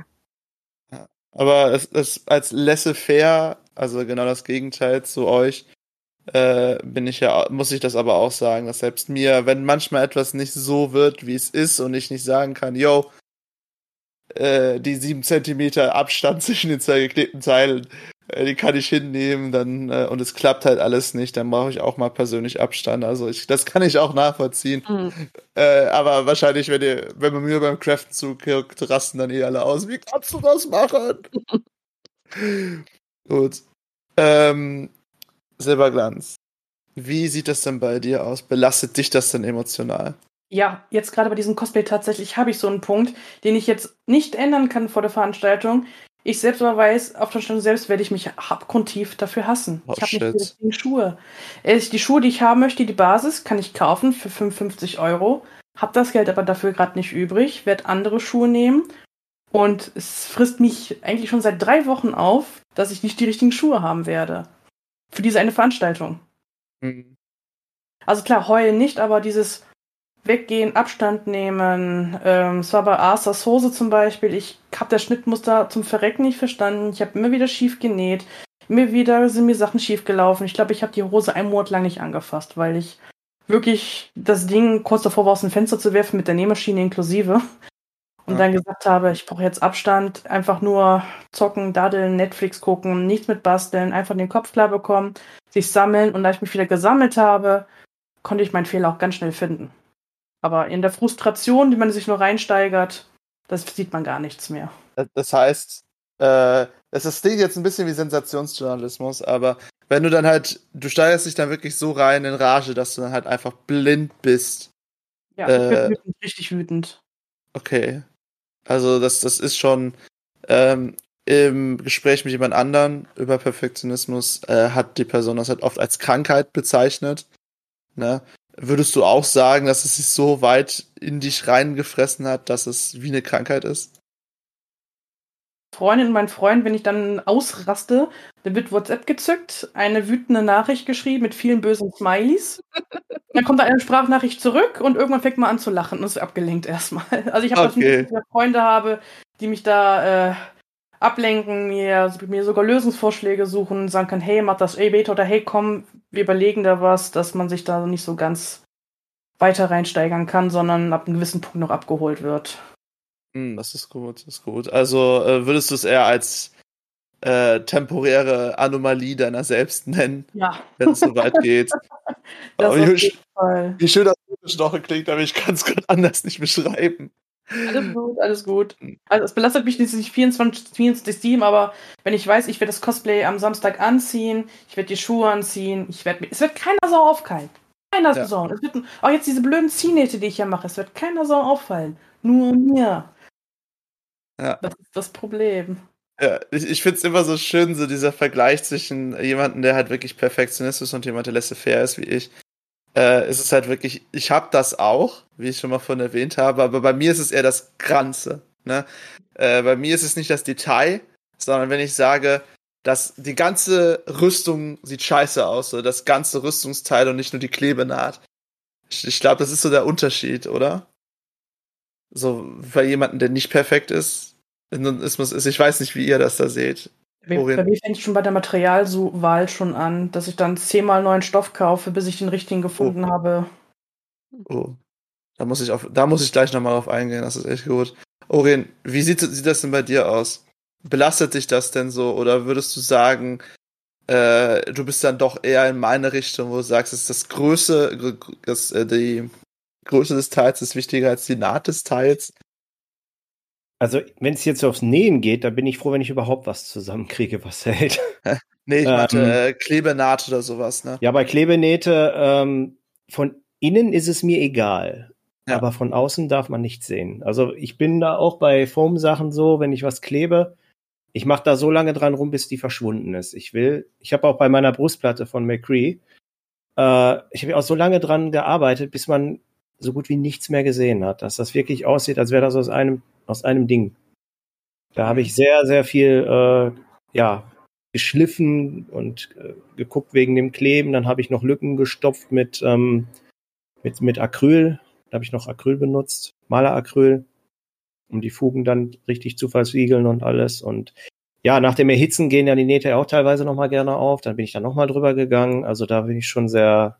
Aber es, es als laissez-faire, also genau das Gegenteil zu euch, äh, bin ich ja, muss ich das aber auch sagen, dass selbst mir, wenn manchmal etwas nicht so wird, wie es ist und ich nicht sagen kann, yo, äh, die sieben Zentimeter Abstand zwischen den zwei geklebten Teilen, äh, die kann ich hinnehmen, dann äh, und es klappt halt alles nicht, dann brauche ich auch mal persönlich Abstand. Also ich, das kann ich auch nachvollziehen. Mhm. Äh, aber wahrscheinlich, wenn ihr, wenn man mir beim Craften zuguckt, rasten dann eh alle aus. Wie kannst du das machen? Gut. Ähm, Silberglanz. Wie sieht das denn bei dir aus? Belastet dich das denn emotional? Ja, jetzt gerade bei diesem Cosplay tatsächlich habe ich so einen Punkt, den ich jetzt nicht ändern kann vor der Veranstaltung. Ich selbst aber weiß, auf der Stellung selbst werde ich mich abgrundtief dafür hassen. Oh, ich habe nicht die richtigen Schuhe. Die Schuhe, die ich haben möchte, die Basis, kann ich kaufen für 55 Euro. Hab das Geld aber dafür gerade nicht übrig, werde andere Schuhe nehmen. Und es frisst mich eigentlich schon seit drei Wochen auf, dass ich nicht die richtigen Schuhe haben werde. Für diese eine Veranstaltung. Mhm. Also klar, heulen nicht, aber dieses weggehen, Abstand nehmen. Ähm, es war bei Arthurs Hose zum Beispiel. Ich habe das Schnittmuster zum Verrecken nicht verstanden. Ich habe immer wieder schief genäht. Immer wieder sind mir Sachen schief gelaufen. Ich glaube, ich habe die Hose einen Monat lang nicht angefasst, weil ich wirklich das Ding kurz davor war, aus dem Fenster zu werfen mit der Nähmaschine inklusive. Und dann gesagt habe, ich brauche jetzt Abstand, einfach nur zocken, daddeln, Netflix gucken, nichts mit basteln, einfach den Kopf klar bekommen, sich sammeln und als ich mich wieder gesammelt habe, konnte ich meinen Fehler auch ganz schnell finden. Aber in der Frustration, die man sich nur reinsteigert, das sieht man gar nichts mehr. Das heißt, äh, das klingt jetzt ein bisschen wie Sensationsjournalismus, aber wenn du dann halt, du steigerst dich dann wirklich so rein in Rage, dass du dann halt einfach blind bist. Ja, ich bin äh, wütend, richtig wütend. Okay. Also das, das ist schon ähm, im Gespräch mit jemand anderen über Perfektionismus äh, hat die Person das halt oft als Krankheit bezeichnet. Ne? Würdest du auch sagen, dass es sich so weit in dich reingefressen hat, dass es wie eine Krankheit ist? Freundin und mein Freund, wenn ich dann ausraste, dann wird WhatsApp gezückt, eine wütende Nachricht geschrieben mit vielen bösen Smileys. dann kommt da eine Sprachnachricht zurück und irgendwann fängt man an zu lachen und ist abgelenkt erstmal. Also ich habe okay. das, dass ich Freunde habe, die mich da äh, ablenken, mir, mir sogar Lösungsvorschläge suchen, sagen kann, hey, mach das eh beta oder hey, komm, wir überlegen da was, dass man sich da nicht so ganz weiter reinsteigern kann, sondern ab einem gewissen Punkt noch abgeholt wird. Hm, das ist gut, das ist gut. Also äh, würdest du es eher als äh, temporäre Anomalie deiner selbst nennen, ja. wenn es so weit geht. das wie, wie schön das gestochen klingt, aber ich kann es gerade anders nicht beschreiben. Alles gut, alles gut. Hm. Also es belastet mich nicht 24, 24 7, aber wenn ich weiß, ich werde das Cosplay am Samstag anziehen, ich werde die Schuhe anziehen, ich werde es wird keiner Sau auffallen. Keiner ja. Sau. Es wird, auch jetzt diese blöden Ziehnähte, die ich hier mache, es wird keiner Sau auffallen. Nur mir. Ja. Das ist das Problem. Ja, ich, ich finde es immer so schön, so dieser Vergleich zwischen jemandem, der halt wirklich Perfektionist ist und jemand, der laissez-faire ist wie ich äh, ist es halt wirklich, ich habe das auch, wie ich schon mal von erwähnt habe, aber bei mir ist es eher das Ganze. Ne? Äh, bei mir ist es nicht das Detail, sondern wenn ich sage, dass die ganze Rüstung sieht scheiße aus, so das ganze Rüstungsteil und nicht nur die Klebenaht. Ich, ich glaube, das ist so der Unterschied, oder? So, bei jemandem, der nicht perfekt ist, ist, ich weiß nicht, wie ihr das da seht. Bei, bei mir fängt es schon bei der Materialwahl schon an, dass ich dann zehnmal neuen Stoff kaufe, bis ich den richtigen gefunden oh. habe. Oh. Da muss ich auf, da muss ich gleich nochmal drauf eingehen, das ist echt gut. Orin, wie sieht, sieht das denn bei dir aus? Belastet dich das denn so? Oder würdest du sagen, äh, du bist dann doch eher in meine Richtung, wo du sagst, dass das Größe, das, äh, die Größe des Teils ist wichtiger als die Naht des Teils? Also, wenn es jetzt aufs Nähen geht, dann bin ich froh, wenn ich überhaupt was zusammenkriege, was hält. nee, ich Ähm. meinte äh, Klebenaht oder sowas, ne? Ja, bei Klebenähte, ähm, von innen ist es mir egal. Ja. Aber von außen darf man nichts sehen. Also ich bin da auch bei Foam-Sachen so, wenn ich was klebe, ich mache da so lange dran rum, bis die verschwunden ist. Ich will, ich habe auch bei meiner Brustplatte von McCree, äh, ich habe auch so lange dran gearbeitet, bis man so gut wie nichts mehr gesehen hat, dass das wirklich aussieht, als wäre das aus einem, aus einem Ding. Da habe ich sehr, sehr viel, äh, ja, geschliffen und äh, geguckt wegen dem Kleben. Dann habe ich noch Lücken gestopft mit, ähm, mit, mit Acryl. Da habe ich noch Acryl benutzt, Maleracryl, um die Fugen dann richtig zu versiegeln und alles. Und ja, nach dem Erhitzen gehen ja die Nähte auch teilweise noch mal gerne auf. Dann bin ich dann noch mal drüber gegangen. Also da bin ich schon sehr,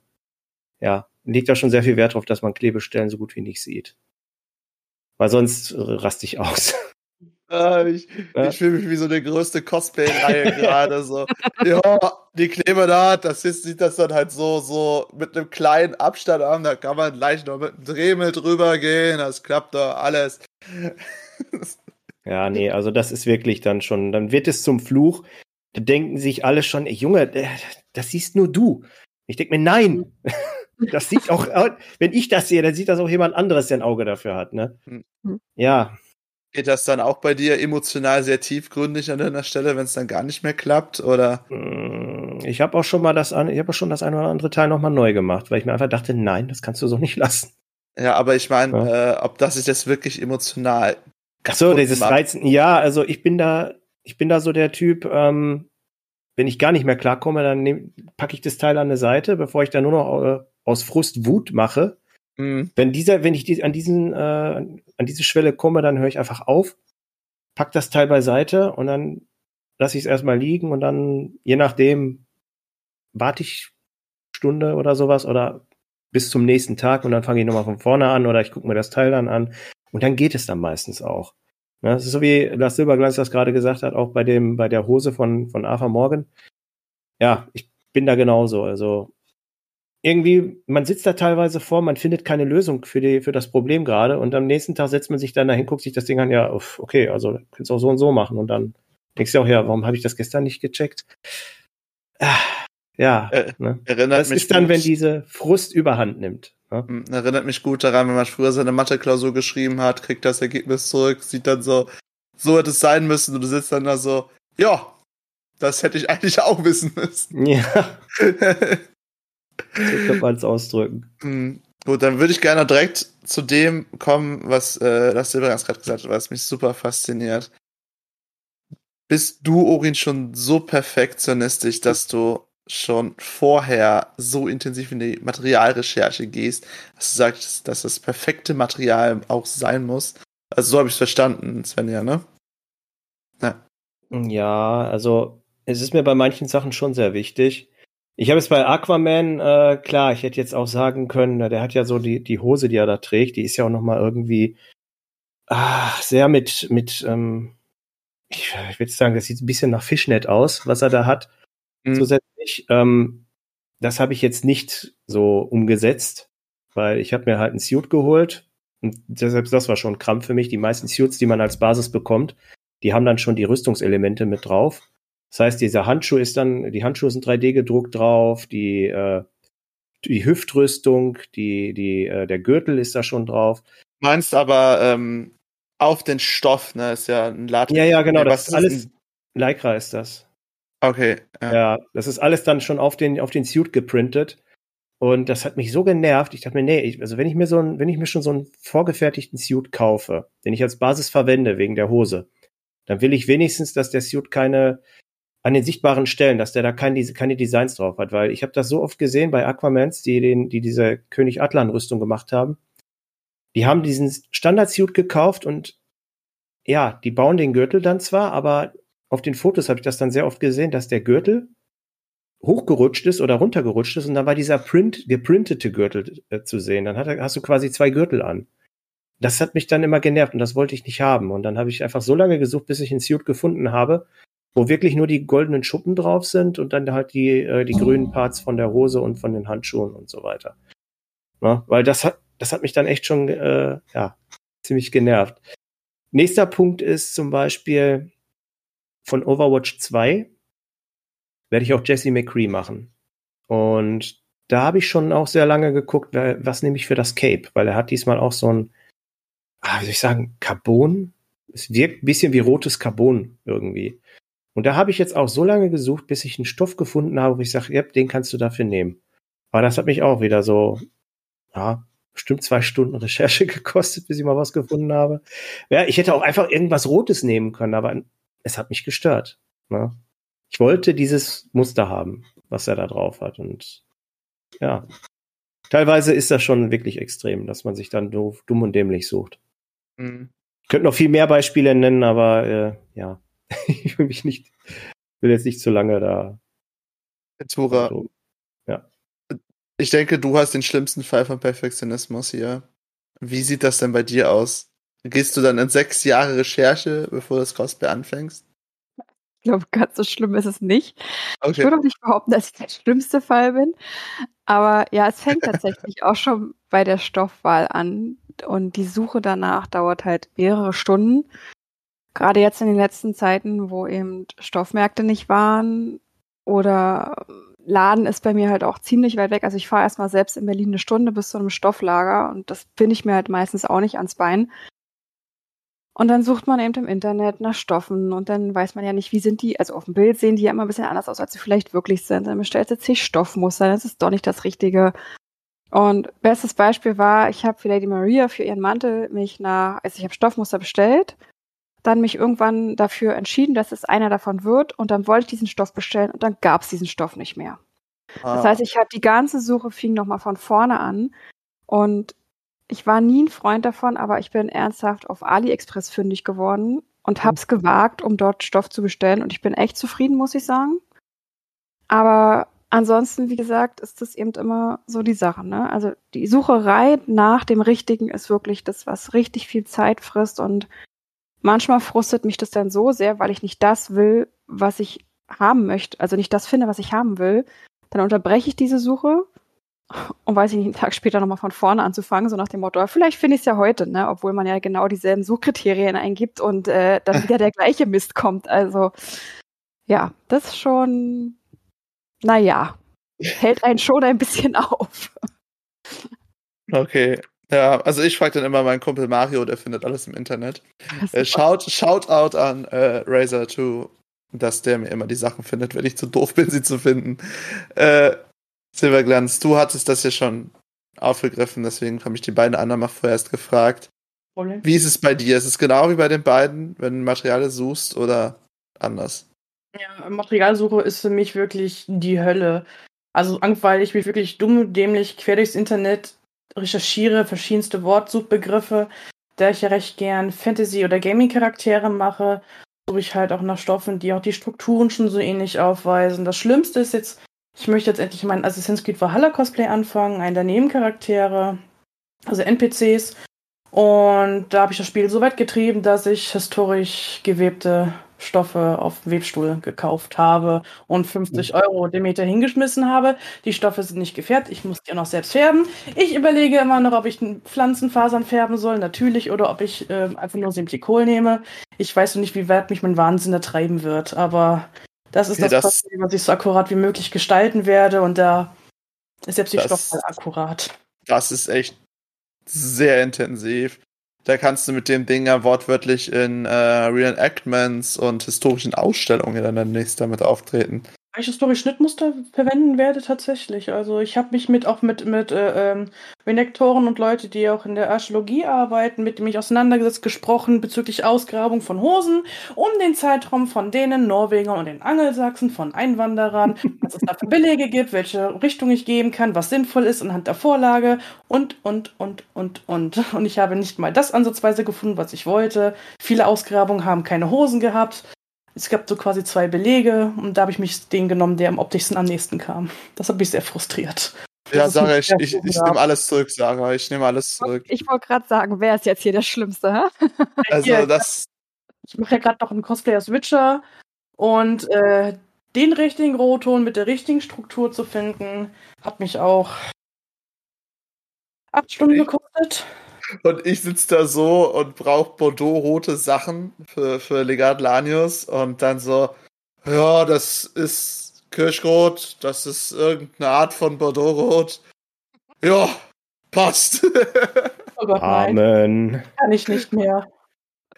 ja, liegt da schon sehr viel Wert drauf, dass man Klebestellen so gut wie nicht sieht. Weil sonst raste ich aus. Ah, ich Ja. ich fühle mich wie so eine größte Cosplay-Reihe gerade. So. Ja, die Klebenaht, das ist, sieht das dann halt so, so mit einem kleinen Abstand an. Da kann man leicht noch mit einem Dremel drüber gehen. Das klappt doch alles. Ja, nee, also das ist wirklich dann schon, dann wird es zum Fluch. Da denken sich alle schon, ey, Junge, äh, das siehst nur du. Ich denke mir, nein, das sieht auch, wenn ich das sehe, dann sieht das auch jemand anderes, der ein Auge dafür hat, ne? Hm. Ja, Geht das dann auch bei dir emotional sehr tiefgründig an einer Stelle, wenn es dann gar nicht mehr klappt? Oder? mm, ich habe auch schon mal das, an- ich habe auch schon das eine oder andere Teil nochmal neu gemacht, weil ich mir einfach dachte, nein, das kannst du so nicht lassen. Ja, aber ich meine, äh, ob das sich das wirklich emotional. Ach so, dieses macht. Reizen, ja, also ich bin da, ich bin da so der Typ, ähm, wenn ich gar nicht mehr klarkomme, dann packe ich das Teil an eine Seite, bevor ich da nur noch äh, aus Frust Wut mache. Hm. Wenn dieser, wenn ich die, an diesen, äh, an diese Schwelle komme, dann höre ich einfach auf, pack das Teil beiseite und dann lasse ich es erstmal liegen und dann, je nachdem, warte ich Stunde oder sowas oder bis zum nächsten Tag und dann fange ich nochmal von vorne an oder ich gucke mir das Teil dann an und dann geht es dann meistens auch. Ne, das ist so wie Lars Silberglanz das gerade gesagt hat, auch bei dem, bei der Hose von, von Arthur Morgan. Ja, ich bin da genauso. Also irgendwie, man sitzt da teilweise vor, man findet keine Lösung für, die, für das Problem gerade und am nächsten Tag setzt man sich dann dahin, guckt sich das Ding an, ja, uff, okay, also könntest auch so und so machen und dann denkst du auch, ja, warum habe ich das gestern nicht gecheckt? Ah, ja, Äh, ne? Erinnert das mich ist dann, gut. wenn diese Frust überhand nimmt. Ne? Hm, Erinnert mich gut daran, wenn man früher seine Mathe-Klausur geschrieben hat, kriegt das Ergebnis zurück, sieht dann so, so hätte es sein müssen und du sitzt dann da so, ja, das hätte ich eigentlich auch wissen müssen. Ja, so kann man es ausdrücken. Hm, Gut, dann würde ich gerne direkt zu dem kommen, was äh, das Silbergans gerade gesagt hat, was mich super fasziniert. Bist du, Orin, schon so perfektionistisch, dass du schon vorher so intensiv in die Materialrecherche gehst, dass du sagst, dass das perfekte Material auch sein muss? Also so habe ich es verstanden, Svenja, ne? Ja, also es ist mir bei manchen Sachen schon sehr wichtig. Ich habe es bei Aquaman, äh, klar, ich hätte jetzt auch sagen können, der hat ja so die, die Hose, die er da trägt, die ist ja auch noch mal irgendwie ah, sehr mit, mit ähm, ich, ich würde sagen, das sieht ein bisschen nach Fischnet aus, was er da hat. Mhm. Zusätzlich, ähm, das habe ich jetzt nicht so umgesetzt, weil ich habe mir halt ein Suit geholt und deshalb das war schon ein Krampf für mich. Die meisten Suits, die man als Basis bekommt, die haben dann schon die Rüstungselemente mit drauf. Das heißt, dieser Handschuh ist dann, die Handschuhe sind 3D gedruckt drauf, die, äh, die Hüftrüstung, die, die, äh, der Gürtel ist da schon drauf. Meinst aber ähm, auf den Stoff, ne? Ist ja ein Latex. Ja, ja, genau, das ist alles, Lycra ist das. Okay, ja. Ja, das ist alles dann schon auf den, auf den Suit geprintet. Und das hat mich so genervt. Ich dachte mir, nee, ich, also wenn ich mir so ein, wenn ich mir schon so einen vorgefertigten Suit kaufe, den ich als Basis verwende wegen der Hose, dann will ich wenigstens, dass der Suit keine, an den sichtbaren Stellen, dass der da kein, keine Designs drauf hat, weil ich habe das so oft gesehen bei Aquamans, die den, die diese König Atlan Rüstung gemacht haben. Die haben diesen Standard-Suit gekauft und ja, die bauen den Gürtel dann zwar, aber auf den Fotos habe ich das dann sehr oft gesehen, dass der Gürtel hochgerutscht ist oder runtergerutscht ist und dann war dieser Print, geprintete Gürtel äh, zu sehen. Dann er- hast du quasi zwei Gürtel an. Das hat mich dann immer genervt und das wollte ich nicht haben. Und dann habe ich einfach so lange gesucht, bis ich einen Suit gefunden habe, wo wirklich nur die goldenen Schuppen drauf sind und dann halt die, äh, die grünen Parts von der Hose und von den Handschuhen und so weiter. Na, weil das hat, das hat mich dann echt schon, äh, ja, ziemlich genervt. Nächster Punkt ist zum Beispiel von Overwatch 2 werde ich auch Jesse McCree machen. Und da habe ich schon auch sehr lange geguckt, was nehme ich für das Cape, weil er hat diesmal auch so ein, ah, wie soll ich sagen, Carbon. Es wirkt ein bisschen wie rotes Carbon irgendwie. Und da habe ich jetzt auch so lange gesucht, bis ich einen Stoff gefunden habe, wo ich sage, ja, den kannst du dafür nehmen. Aber das hat mich auch wieder so, ja, bestimmt zwei Stunden Recherche gekostet, bis ich mal was gefunden habe. Ja, ich hätte auch einfach irgendwas Rotes nehmen können, aber es hat mich gestört. Ne? Ich wollte dieses Muster haben, was er da drauf hat. Und ja, teilweise ist das schon wirklich extrem, dass man sich dann doof, dumm und dämlich sucht. Mhm. Ich könnte noch viel mehr Beispiele nennen, aber äh, ja, ich will mich nicht, will jetzt nicht zu lange da. Tura. Also, ja. Ich denke, du hast den schlimmsten Fall von Perfektionismus hier. Wie sieht das denn bei dir aus? Gehst du dann in sechs Jahre Recherche, bevor du das Cosplay anfängst? Ich glaube, ganz so schlimm ist es nicht. Okay. Ich würde auch nicht behaupten, dass ich der schlimmste Fall bin. Aber ja, es fängt tatsächlich auch schon bei der Stoffwahl an. Und die Suche danach dauert halt mehrere Stunden. Gerade jetzt in den letzten Zeiten, wo eben Stoffmärkte nicht waren oder Laden ist bei mir halt auch ziemlich weit weg. Also ich fahre erstmal selbst in Berlin eine Stunde bis zu einem Stofflager und das finde ich mir halt meistens auch nicht ans Bein. Und dann sucht man eben im Internet nach Stoffen und dann weiß man ja nicht, wie sind die, also auf dem Bild sehen die ja immer ein bisschen anders aus, als sie vielleicht wirklich sind. Dann bestellt sie zig Stoffmuster, das ist doch nicht das Richtige. Und bestes Beispiel war, ich habe für Lady Maria für ihren Mantel mich nach, also ich habe Stoffmuster bestellt dann mich irgendwann dafür entschieden, dass es einer davon wird und dann wollte ich diesen Stoff bestellen und dann gab es diesen Stoff nicht mehr. Ah. Das heißt, ich habe die ganze Suche fing nochmal von vorne an und ich war nie ein Freund davon, aber ich bin ernsthaft auf AliExpress fündig geworden und habe es gewagt, um dort Stoff zu bestellen und ich bin echt zufrieden, muss ich sagen. Aber ansonsten, wie gesagt, ist das eben immer so die Sache. Ne? Also die Sucherei nach dem Richtigen ist wirklich das, was richtig viel Zeit frisst und manchmal frustet mich das dann so sehr, weil ich nicht das will, was ich haben möchte, also nicht das finde, was ich haben will. Dann unterbreche ich diese Suche und weiß ich nicht, einen Tag später nochmal von vorne anzufangen, so nach dem Motto, vielleicht finde ich es ja heute, ne? obwohl man ja genau dieselben Suchkriterien eingibt und äh, dann wieder der gleiche Mist kommt. Also ja, das ist schon, naja, hält einen schon ein bisschen auf. Okay, ja, also ich frage dann immer meinen Kumpel Mario, der findet alles im Internet. Äh, shout, shout out an äh, Razer 2, dass der mir immer die Sachen findet, wenn ich zu doof bin, sie zu finden. Äh, Silberglanz, du hattest das ja schon aufgegriffen, deswegen habe ich die beiden anderen mal vorerst gefragt. Problem. Wie ist es bei dir? Ist es genau wie bei den beiden, wenn du Materialien suchst oder anders? Ja, Materialsuche ist für mich wirklich die Hölle. Also, weil ich mich wirklich dumm, dämlich quer durchs Internet recherchiere verschiedenste Wortsuchbegriffe, da ich ja recht gern Fantasy- oder Gaming-Charaktere mache, suche ich halt auch nach Stoffen, die auch die Strukturen schon so ähnlich aufweisen. Das Schlimmste ist jetzt, ich möchte jetzt endlich meinen Assassin's Creed Valhalla Cosplay anfangen, einen der Nebencharaktere, also NPCs. Und da habe ich das Spiel so weit getrieben, dass ich historisch gewebte Stoffe auf dem Webstuhl gekauft habe und 50 mhm. Euro Demeter hingeschmissen habe. Die Stoffe sind nicht gefärbt, ich muss die auch noch selbst färben. Ich überlege immer noch, ob ich Pflanzenfasern färben soll, natürlich, oder ob ich äh, einfach nur Simplikohl nehme. Ich weiß noch nicht, wie weit mich mein Wahnsinn ertreiben wird, aber das ist ja, das, das was ich so akkurat wie möglich gestalten werde und da ist selbst die Stoffwahl akkurat. Das ist echt sehr intensiv. Da kannst du mit dem Ding ja wortwörtlich in äh, Reenactments und historischen Ausstellungen dann demnächst damit auftreten ich historische Schnittmuster verwenden werde tatsächlich. Also ich habe mich mit auch mit mit äh, ähm, Renektoren und Leute, die auch in der Archäologie arbeiten, mit mich auseinandergesetzt, gesprochen bezüglich Ausgrabung von Hosen um den Zeitraum von denen Norwegern und den Angelsachsen von Einwanderern, was es da für Belege gibt, welche Richtung ich geben kann, was sinnvoll ist anhand der Vorlage und und und und und und ich habe nicht mal das ansatzweise gefunden, was ich wollte. Viele Ausgrabungen haben keine Hosen gehabt es gab so quasi zwei Belege und da habe ich mich den genommen, der am optischsten am nächsten kam. Das hat mich sehr frustriert. Ja, Sarah, ich, ich, ich nehme alles zurück, Sarah. Ich nehme alles zurück. Ich wollte gerade sagen, wer ist jetzt hier der Schlimmste, hä? Also, hier, das. Ich mache ja gerade noch einen Cosplay als Witcher und äh, den richtigen Rotton mit der richtigen Struktur zu finden, hat mich auch acht Stunden gekostet. Und ich sitze da so und brauche Bordeaux-rote Sachen für, für Legat Lanius und dann so, ja, das ist Kirschrot, das ist irgendeine Art von Bordeaux-Rot. Ja, passt. Oh Gott, nein. Amen. Kann ich nicht mehr.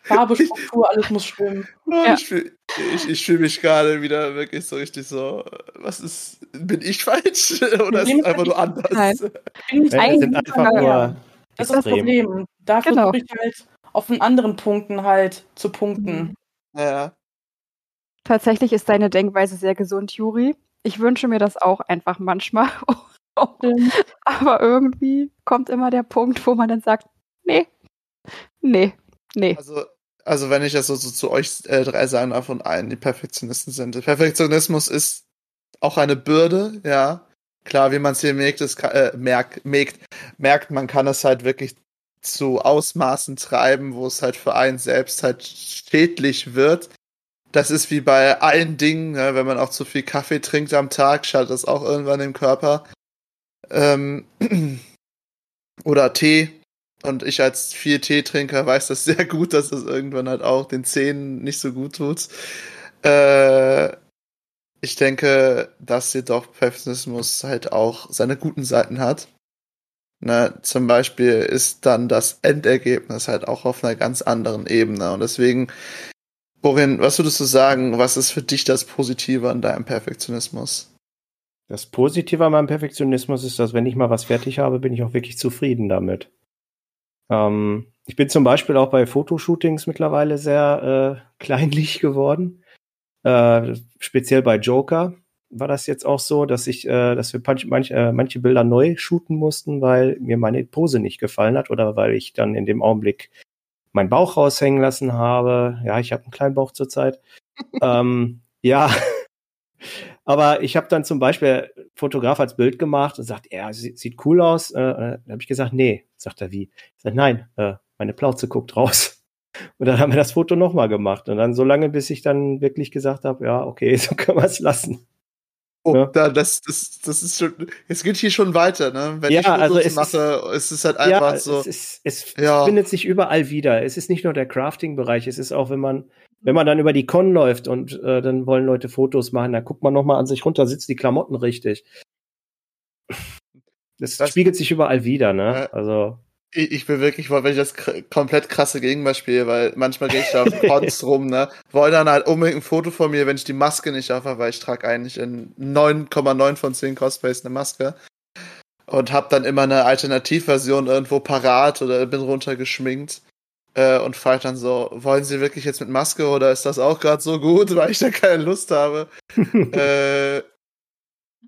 Farbe, Struktur, alles muss stimmen. Ja. Ich fühle ich, ich fühl mich gerade wieder wirklich so richtig so, was ist, bin ich falsch? Oder ist es einfach nur anders? Nein. Bin ich Ja, Eigentlich das sind eigentlich einfach ja. nur Das ist das. Problem. Da Genau. versuche ich halt auf den anderen Punkten halt zu punkten. Ja. Tatsächlich ist deine Denkweise sehr gesund, Juri. Ich wünsche mir das auch einfach manchmal. Aber irgendwie kommt immer der Punkt, wo man dann sagt, nee, nee, nee. Also, also wenn ich das so, so zu euch äh, drei sagen darf und einen, die Perfektionisten sind. Perfektionismus ist auch eine Bürde, ja. Klar, wie man es hier merkt, kann, äh, merkt, merkt, merkt, man kann es halt wirklich zu Ausmaßen treiben, wo es halt für einen selbst halt schädlich wird. Das ist wie bei allen Dingen, ne, wenn man auch zu viel Kaffee trinkt am Tag, schadet das auch irgendwann im Körper. Ähm, oder Tee. Und ich als viel Teetrinker weiß das sehr gut, dass das irgendwann halt auch den Zähnen nicht so gut tut. Äh, ich denke, dass jedoch Perfektionismus halt auch seine guten Seiten hat. Ne, zum Beispiel ist dann das Endergebnis halt auch auf einer ganz anderen Ebene. Und deswegen, Borin, was würdest du sagen, was ist für dich das Positive an deinem Perfektionismus? Das Positive an meinem Perfektionismus ist, dass wenn ich mal was fertig habe, bin ich auch wirklich zufrieden damit. Ähm, ich bin zum Beispiel auch bei Fotoshootings mittlerweile sehr äh, kleinlich geworden. Äh, speziell bei Joker war das jetzt auch so, dass ich, äh, dass wir manch, äh, manche Bilder neu shooten mussten, weil mir meine Pose nicht gefallen hat oder weil ich dann in dem Augenblick meinen Bauch raushängen lassen habe. Ja, ich habe einen kleinen Bauch zurzeit. ähm, ja, aber ich habe dann zum Beispiel Fotograf als Bild gemacht und sagt, er sieht, sieht cool aus. Äh, äh, dann habe ich gesagt, nee. Sagt er, wie? Ich sag, nein, äh, meine Plauze guckt raus. Und dann haben wir das Foto nochmal gemacht. Und dann so lange, bis ich dann wirklich gesagt habe, ja, okay, so können wir es lassen. Oh, Ja. da, das, das, das ist schon, es geht hier schon weiter, ne? Wenn Ja, ich Fotos also es ist- mache, ist es halt einfach ja, so. es, ist, es Ja. findet sich überall wieder. Es ist nicht nur der Crafting-Bereich, es ist auch, wenn man, wenn man dann über die Con läuft und äh, dann wollen Leute Fotos machen, dann guckt man nochmal an sich runter, sitzt die Klamotten richtig. Das, Das- spiegelt sich überall wieder, ne? Also, Ich, bin wirklich, wenn ich das komplett krasse Gegenbeispiel, weil manchmal gehe ich da auf Cons rum, ne? Wollen dann halt unbedingt ein Foto von mir, wenn ich die Maske nicht aufhabe, weil ich trage eigentlich in 9,9 von 10 Cosplays eine Maske. Und hab dann immer eine Alternativversion irgendwo parat oder bin runtergeschminkt. Äh, und frage dann so, wollen Sie wirklich jetzt mit Maske oder ist das auch gerade so gut, weil ich da keine Lust habe? äh,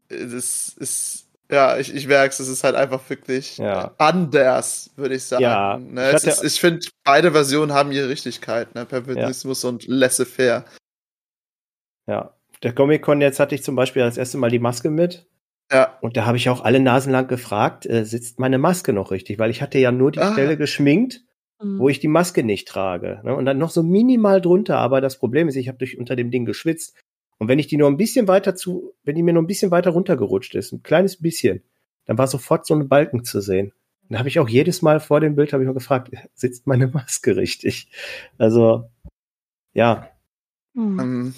das ist, ja, ich, ich merke es, es ist halt einfach wirklich Ja. anders, würde ich sagen. Ja, ne? ich ist, ich finde, beide Versionen haben ihre Richtigkeit, ne? Perfektionismus und laissez-faire. ja. Der Comic-Con jetzt hatte ich zum Beispiel das erste Mal die Maske mit. Ja, Und da habe ich auch alle Nasen lang gefragt, äh, sitzt meine Maske noch richtig? Weil ich hatte ja nur die Ah. Stelle geschminkt, wo ich die Maske nicht trage. Ne? Und dann noch so minimal drunter. Aber das Problem ist, ich habe durch unter dem Ding geschwitzt. Und wenn ich die nur ein bisschen weiter zu, wenn die mir nur ein bisschen weiter runtergerutscht ist, ein kleines bisschen, dann war sofort so ein Balken zu sehen. Dann habe ich auch jedes Mal vor dem Bild habe ich mal gefragt, sitzt meine Maske richtig? Also ja, Mhm. ähm,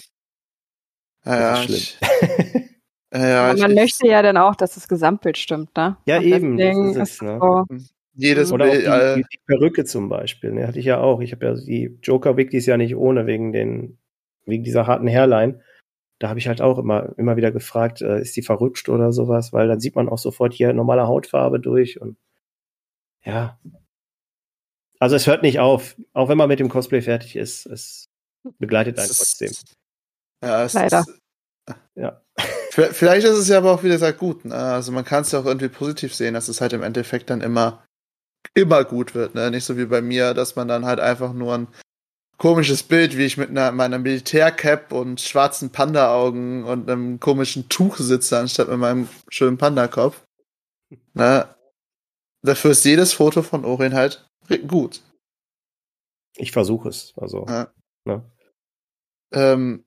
ja, ist ich, schlimm. ja, ja, Aber ich, man ich, möchte ja dann auch, dass das Gesamtbild stimmt, ne? Ja, Und eben, ist es, ist ne? so, jedes Oder auch Bild, die, äh, die, die Perücke zum Beispiel. Ne, hatte ich ja auch. Ich habe ja die Joker-Wig, die ist ja nicht ohne, wegen den, wegen dieser harten Hairline. Da habe ich halt auch immer, immer wieder gefragt, äh, ist die verrutscht oder sowas, weil dann sieht man auch sofort hier normale Hautfarbe durch und ja. Also es hört nicht auf. Auch wenn man mit dem Cosplay fertig ist, es begleitet einen trotzdem. Ja, es Leider. Ist, Ja. Vielleicht ist es ja aber auch, wie gesagt, gut. Ne? Also man kann es ja auch irgendwie positiv sehen, dass es halt im Endeffekt dann immer, immer gut wird. Ne? Nicht so wie bei mir, dass man dann halt einfach nur ein komisches Bild, wie ich mit einer, meiner Militärcap und schwarzen Panda-Augen und einem komischen Tuch sitze, anstatt mit meinem schönen Panda-Kopf. Ne? Dafür ist jedes Foto von Orin halt gut. Ich versuche es. Also, Ja. ne? Ähm,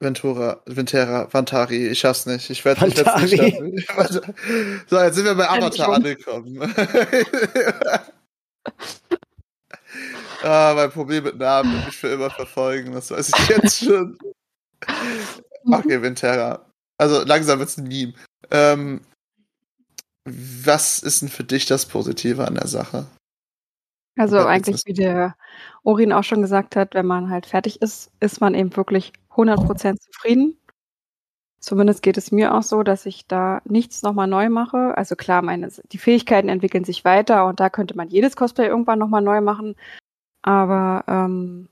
Ventura, Ventera, Vantari, ich schaff's nicht. Ich werde nicht schaffen. so, jetzt sind wir bei Avatar angekommen. ah, mein Problem mit Namen wird mich für immer verfolgen, das weiß ich jetzt schon. Okay, Winterra. Also langsam wird's ein Meme. Ähm, was ist denn für dich das Positive an der Sache? Also Okay, eigentlich, wie der Orin auch schon gesagt hat, wenn man halt fertig ist, ist man eben wirklich 100% zufrieden. Zumindest geht es mir auch so, dass ich da nichts nochmal neu mache. Also klar, meine, die Fähigkeiten entwickeln sich weiter und da könnte man jedes Cosplay irgendwann nochmal neu machen. Aber ähm,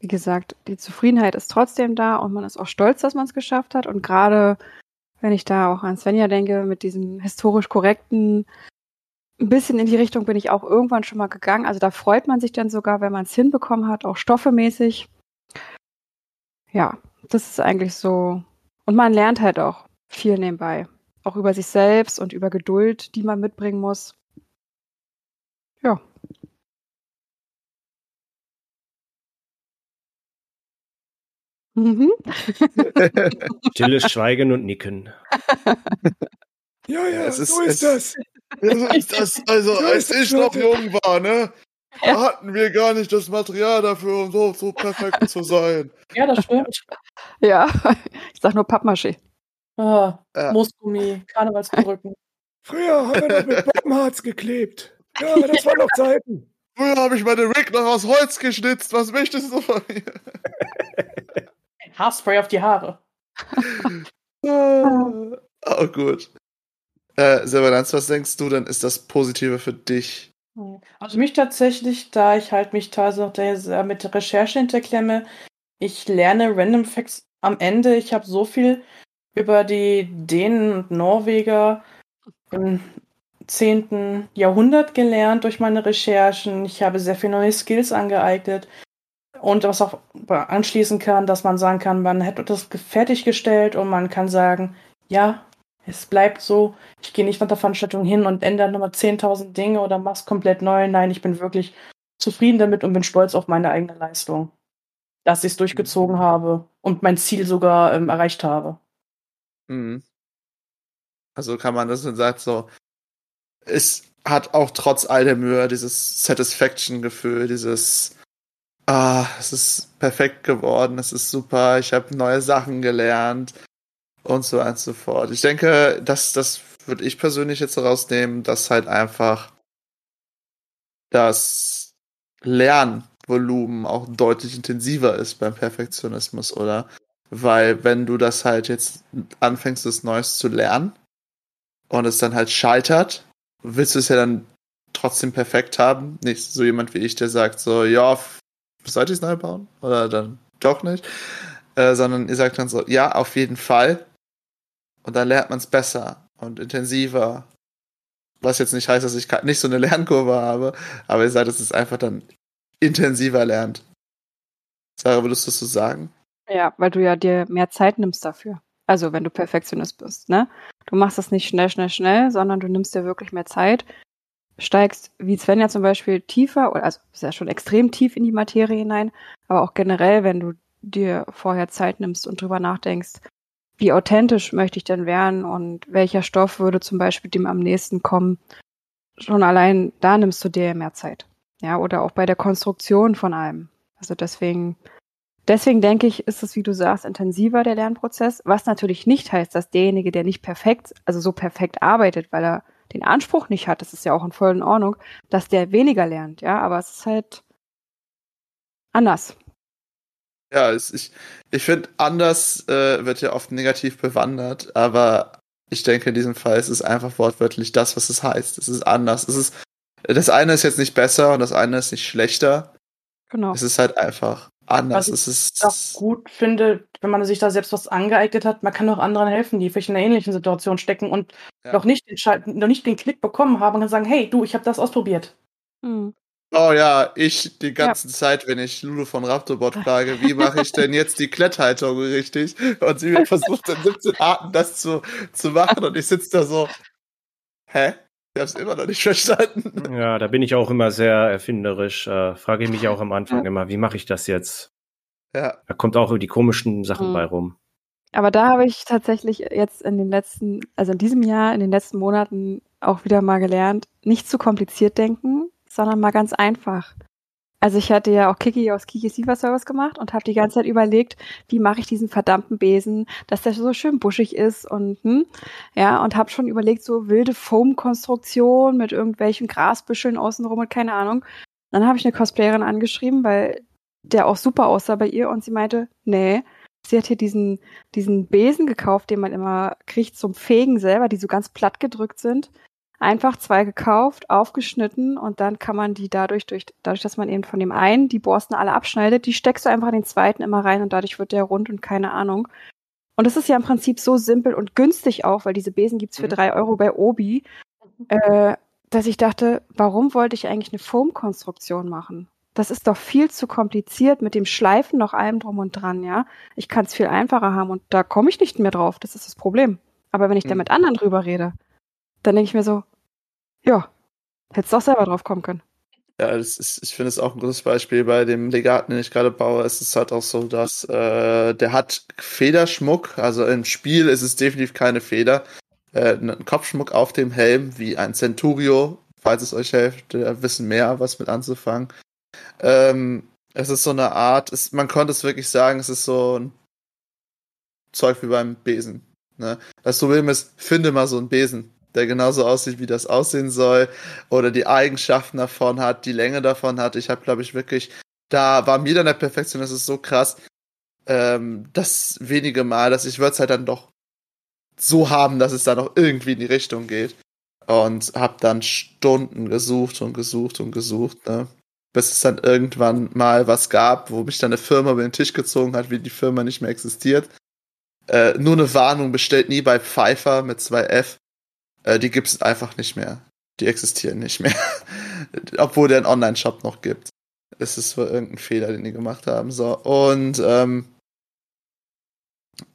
wie gesagt, die Zufriedenheit ist trotzdem da und man ist auch stolz, dass man es geschafft hat. Und gerade wenn ich da auch an Svenja denke, mit diesem historisch korrekten, ein bisschen in die Richtung bin ich auch irgendwann schon mal gegangen. Also da freut man sich dann sogar, wenn man es hinbekommen hat, auch stoffemäßig. Ja, das ist eigentlich so. Und man lernt halt auch viel nebenbei. Auch über sich selbst und über Geduld, die man mitbringen muss. Ja. Mhm. Stilles Schweigen und Nicken. Ja, ja, Es ist- so ist es- das. Ja, so ist das. Also, So als ich noch jung war, ne? Da hatten wir gar nicht das Material dafür, um so, so perfekt zu sein. Ja, das stimmt. Ja, ich sag nur Pappmaché. Ah, Ja. Moosgummi, Karnevalsperücken. Früher haben wir noch mit Bombenharz geklebt. Ja, das waren noch Zeiten. Früher habe ich meine Rig noch aus Holz geschnitzt. Was möchtest du von mir? Haarspray auf die Haare. Oh, gut. Äh, Silvananz, was denkst du denn, ist das Positive für dich? Also mich tatsächlich, da ich halt mich teilweise sehr mit der Recherche hinterklemme, ich lerne Random Facts am Ende. Ich habe so viel über die Dänen und Norweger im 10. Jahrhundert gelernt durch meine Recherchen. Ich habe sehr viele neue Skills angeeignet. Und was auch anschließen kann, dass man sagen kann, man hätte das fertiggestellt und man kann sagen, ja, es bleibt so, ich gehe nicht nach der Veranstaltung hin und ändere nochmal 10.000 Dinge oder mach's komplett neu. Nein, ich bin wirklich zufrieden damit und bin stolz auf meine eigene Leistung. Dass ich es durchgezogen habe und mein Ziel sogar ähm, erreicht habe. Mhm. Also kann man das und sagt so, es hat auch trotz all der Mühe dieses Satisfaction-Gefühl, dieses, ah, es ist perfekt geworden, es ist super, ich habe neue Sachen gelernt und so und so fort. Ich denke, das, das würde ich persönlich jetzt rausnehmen, dass halt einfach das Lernvolumen auch deutlich intensiver ist beim Perfektionismus, oder? Weil wenn du das halt jetzt anfängst, das Neues zu lernen und es dann halt scheitert, willst du es ja dann trotzdem perfekt haben. Nicht so jemand wie ich, der sagt so, ja, sollte ich es neu bauen? Oder dann doch nicht. Äh, sondern ihr sagt dann so, ja, auf jeden Fall. Und dann lernt man es besser und intensiver. Was jetzt nicht heißt, dass ich nicht so eine Lernkurve habe, aber ihr sagt, dass es einfach dann intensiver lernt. Sarah, würdest du das so sagen? Ja, weil du ja dir mehr Zeit nimmst dafür. Also wenn du Perfektionist bist, ne? Du machst das nicht schnell, schnell, schnell, sondern du nimmst dir wirklich mehr Zeit, steigst, wie Svenja zum Beispiel, tiefer, oder also ist ja schon extrem tief in die Materie hinein, aber auch generell, wenn du dir vorher Zeit nimmst und drüber nachdenkst, wie authentisch möchte ich denn werden und welcher Stoff würde zum Beispiel dem am nächsten kommen, schon allein da nimmst du dir mehr Zeit. Ja, oder auch bei der Konstruktion von allem. Also deswegen Deswegen denke ich, ist es, wie du sagst, intensiver der Lernprozess, was natürlich nicht heißt, dass derjenige, der nicht perfekt, also so perfekt arbeitet, weil er den Anspruch nicht hat, das ist ja auch in voller Ordnung, dass der weniger lernt, ja, aber es ist halt anders. Ja, es, ich, ich finde, anders äh, wird ja oft negativ bewandert, aber ich denke, in diesem Fall ist es einfach wortwörtlich das, was es heißt. Es ist anders. Es ist, das eine ist jetzt nicht besser und das eine ist nicht schlechter. Genau. Es ist halt einfach anders. Was Es ist auch gut finde, wenn man sich da selbst was angeeignet hat, man kann auch anderen helfen, die vielleicht in einer ähnlichen Situation stecken und Ja. noch, nicht den noch nicht den Klick bekommen haben und kann sagen, hey, du, ich habe das ausprobiert. Hm. Oh ja, ich die ganze Zeit, wenn ich Lulu von Raptorbot frage, wie mache ich denn jetzt die Kletthaltung richtig? Und sie mir versucht in 17 Arten das zu, zu machen und ich sitze da so, hä? Ich hab's immer noch nicht verstanden. Ja, da bin ich auch immer sehr erfinderisch. Äh, frage ich mich auch am Anfang immer, wie mache ich das jetzt? Ja, Da kommt auch die komischen Sachen Mhm. bei rum. Aber da habe ich tatsächlich jetzt in den letzten, also in diesem Jahr, in den letzten Monaten auch wieder mal gelernt, nicht zu kompliziert denken, sondern mal ganz einfach. Also ich hatte ja auch Kiki aus Kikis Lieferservice gemacht und habe die ganze Zeit überlegt, wie mache ich diesen verdammten Besen, dass der so schön buschig ist und hm, ja und habe schon überlegt so wilde Foam-Konstruktion mit irgendwelchen Grasbüscheln außenrum und keine Ahnung. Dann habe ich eine Cosplayerin angeschrieben, weil der auch super aussah bei ihr und sie meinte, nee, sie hat hier diesen diesen Besen gekauft, den man immer kriegt zum Fegen selber, die so ganz platt gedrückt sind einfach zwei gekauft, aufgeschnitten und dann kann man die dadurch, durch, dadurch, dass man eben von dem einen die Borsten alle abschneidet, die steckst du einfach in den zweiten immer rein und dadurch wird der rund und keine Ahnung. Und das ist ja im Prinzip so simpel und günstig auch, weil diese Besen gibt's für mhm. drei Euro bei Obi, äh, dass ich dachte, warum wollte ich eigentlich eine Foamkonstruktion machen? Das ist doch viel zu kompliziert mit dem Schleifen noch allem drum und dran, ja. Ich kann es viel einfacher haben und da komme ich nicht mehr drauf. Das ist das Problem. Aber wenn ich mhm. da mit anderen drüber rede, dann denke ich mir so, ja, hättest du auch selber drauf kommen können. Ja, das ist, ich finde es auch ein gutes Beispiel. Bei dem Legaten, den ich gerade baue, ist es halt auch so, dass äh, der hat Federschmuck. Also im Spiel ist es definitiv keine Feder. Äh, ein Kopfschmuck auf dem Helm, wie ein Centurio. Falls es euch hilft, der wissen mehr, was mit anzufangen. Ähm, es ist so eine Art, es, man konnte es wirklich sagen, es ist so ein Zeug wie beim Besen. Ne? Das Problem ist, finde mal so einen Besen der genauso aussieht, wie das aussehen soll, oder die Eigenschaften davon hat, die Länge davon hat. Ich habe, glaube ich, wirklich, da war mir dann der Perfektion, das ist so krass, ähm, das wenige Mal, dass ich würde es halt dann doch so haben, dass es da noch irgendwie in die Richtung geht. Und habe dann Stunden gesucht und gesucht und gesucht, ne? bis es dann irgendwann mal was gab, wo mich dann eine Firma über den Tisch gezogen hat, wie die Firma nicht mehr existiert. Äh, nur eine Warnung bestellt nie bei Pfeiffer mit 2F. Äh, die gibt es einfach nicht mehr. Die existieren nicht mehr. Obwohl der einen Online-Shop noch gibt. Es ist wohl irgendein Fehler, den die gemacht haben. So, und ähm,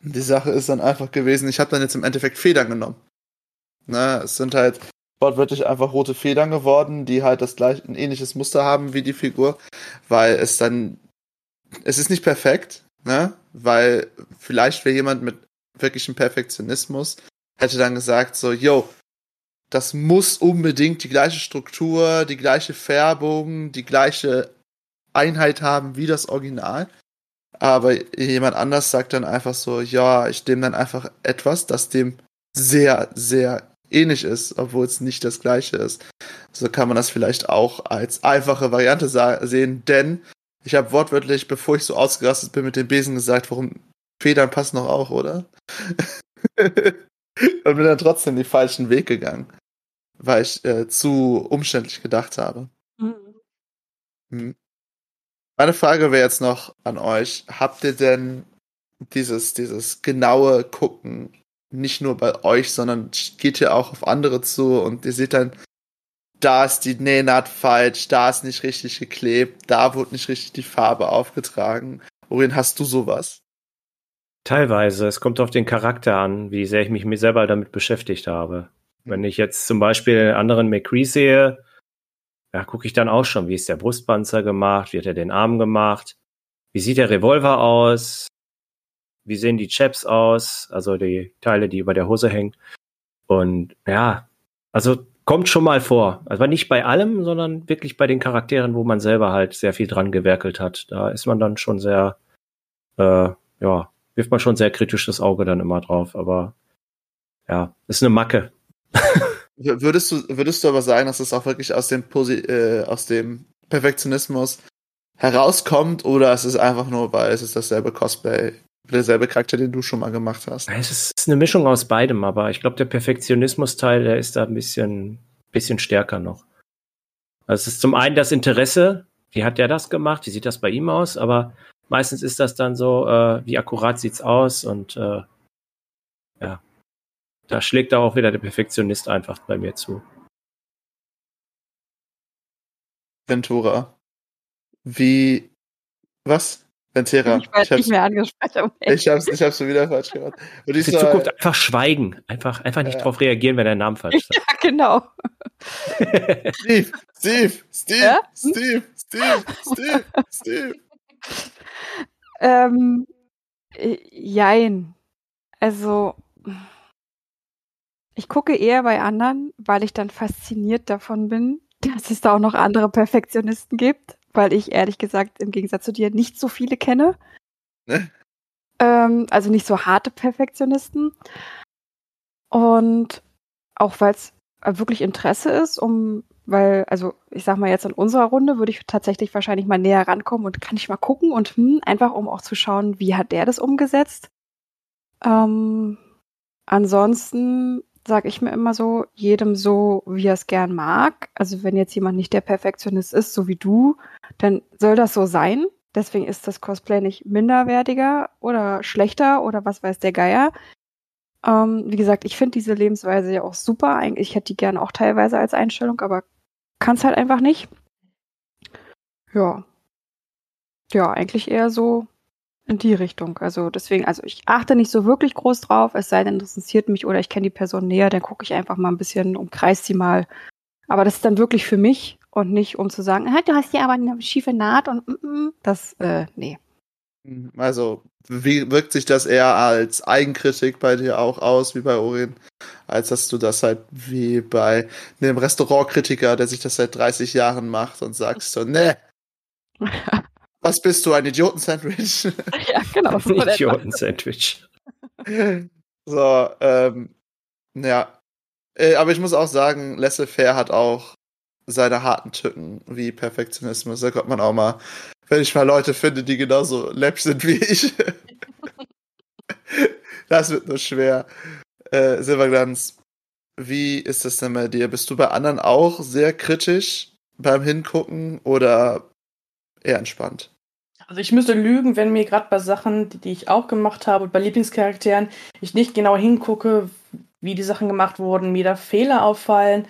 die Sache ist dann einfach gewesen, ich habe dann jetzt im Endeffekt Federn genommen. Ne, es sind halt wortwörtlich einfach rote Federn geworden, die halt das gleiche, ein ähnliches Muster haben wie die Figur, weil es dann, es ist nicht perfekt, ne, weil vielleicht wäre jemand mit wirklichem Perfektionismus hätte dann gesagt so, yo, das muss unbedingt die gleiche Struktur, die gleiche Färbung, die gleiche Einheit haben wie das Original. Aber jemand anders sagt dann einfach so, ja, ich nehme dann einfach etwas, das dem sehr, sehr ähnlich ist, obwohl es nicht das gleiche ist. So kann man das vielleicht auch als einfache Variante sehen, denn ich habe wortwörtlich, bevor ich so ausgerastet bin mit dem Besen gesagt, warum Federn passen noch auch, oder? und bin dann trotzdem den falschen Weg gegangen, weil ich äh, zu umständlich gedacht habe. Mhm. Hm. Meine Frage wäre jetzt noch an euch: Habt ihr denn dieses, dieses genaue Gucken nicht nur bei euch, sondern geht ihr auch auf andere zu und ihr seht dann, da ist die Nähnaht falsch, da ist nicht richtig geklebt, da wurde nicht richtig die Farbe aufgetragen. Worin hast du sowas? Teilweise. Es kommt auf den Charakter an, wie sehr ich mich mir selber damit beschäftigt habe. Wenn ich jetzt zum Beispiel einen anderen McCree sehe, ja, gucke ich dann auch schon, wie ist der Brustpanzer gemacht, wie hat er den Arm gemacht, wie sieht der Revolver aus, wie sehen die Chaps aus, also die Teile, die über der Hose hängen. Und ja, also kommt schon mal vor. Also nicht bei allem, sondern wirklich bei den Charakteren, wo man selber halt sehr viel dran gewerkelt hat. Da ist man dann schon sehr, äh, ja, wirft man schon sehr kritisch das Auge dann immer drauf. Aber ja, ist eine Macke. würdest du, würdest du aber sagen, dass es auch wirklich aus dem, Posi äh, aus dem Perfektionismus herauskommt oder ist es einfach nur, weil es ist dasselbe Cosplay, derselbe Charakter, den du schon mal gemacht hast? Es ist eine Mischung aus beidem, aber ich glaube, der Perfektionismus-Teil, der ist da ein bisschen, bisschen stärker noch. Also es ist zum einen das Interesse, wie hat der das gemacht, wie sieht das bei ihm aus, aber meistens ist das dann so, äh, wie akkurat sieht's aus und äh, ja, da schlägt da auch wieder der Perfektionist einfach bei mir zu. Ventura. Wie, was? Ventera. Ich werde nicht mehr angesprochen. Ich hab's, ich hab's schon wieder falsch gehört. Und ich In soll, Zukunft einfach schweigen. Einfach, einfach nicht ja. drauf reagieren, wenn der Name falsch ist. Ja, genau. Steve, Steve, Steve, ja? Steve, Steve, Steve, Steve. Ähm, äh, jein. Also, ich gucke eher bei anderen, weil ich dann fasziniert davon bin, dass es da auch noch andere Perfektionisten gibt, weil ich ehrlich gesagt im Gegensatz zu dir nicht so viele kenne. Ne? Ähm, also nicht so harte Perfektionisten. Und auch weil es wirklich Interesse ist, um, weil, also ich sag mal jetzt in unserer Runde würde ich tatsächlich wahrscheinlich mal näher rankommen und kann ich mal gucken und hm, einfach um auch zu schauen, wie hat der das umgesetzt. Ähm, ansonsten sage ich mir immer so, jedem so, wie er es gern mag. Also wenn jetzt jemand nicht der Perfektionist ist, so wie du, dann soll das so sein. Deswegen ist das Cosplay nicht minderwertiger oder schlechter oder was weiß der Geier. Ähm, wie gesagt, ich finde diese Lebensweise ja auch super. Eigentlich hätte die gerne auch teilweise als Einstellung, aber kann es halt einfach nicht. Ja. Ja, eigentlich eher so in die Richtung. Also deswegen, also ich achte nicht so wirklich groß drauf, es sei denn, interessiert mich oder ich kenne die Person näher, dann gucke ich einfach mal ein bisschen, umkreist sie mal. Aber das ist dann wirklich für mich und nicht um zu sagen, du hast hier aber eine schiefe Naht und mm, mm, das, äh, nee. Also, wie wirkt sich das eher als Eigenkritik bei dir auch aus, wie bei Orin, als dass du das halt wie bei einem Restaurantkritiker, der sich das seit 30 Jahren macht und sagst so, ne, was bist du, ein Idiotensandwich? ja, genau. So Ein. Idioten-Sandwich. so, ähm, ja. Äh, aber ich muss auch sagen, Laissez-faire hat auch seine harten Tücken wie Perfektionismus. Da kommt man auch mal, wenn ich mal Leute finde, die genauso läppisch sind wie ich. das wird nur schwer. Äh, Silberglanz, wie ist das denn bei dir? Bist du bei anderen auch sehr kritisch beim Hingucken oder eher entspannt? Also ich müsste lügen, wenn mir gerade bei Sachen, die, die ich auch gemacht habe, bei Lieblingscharakteren, ich nicht genau hingucke, wie die Sachen gemacht wurden, mir da Fehler auffallen.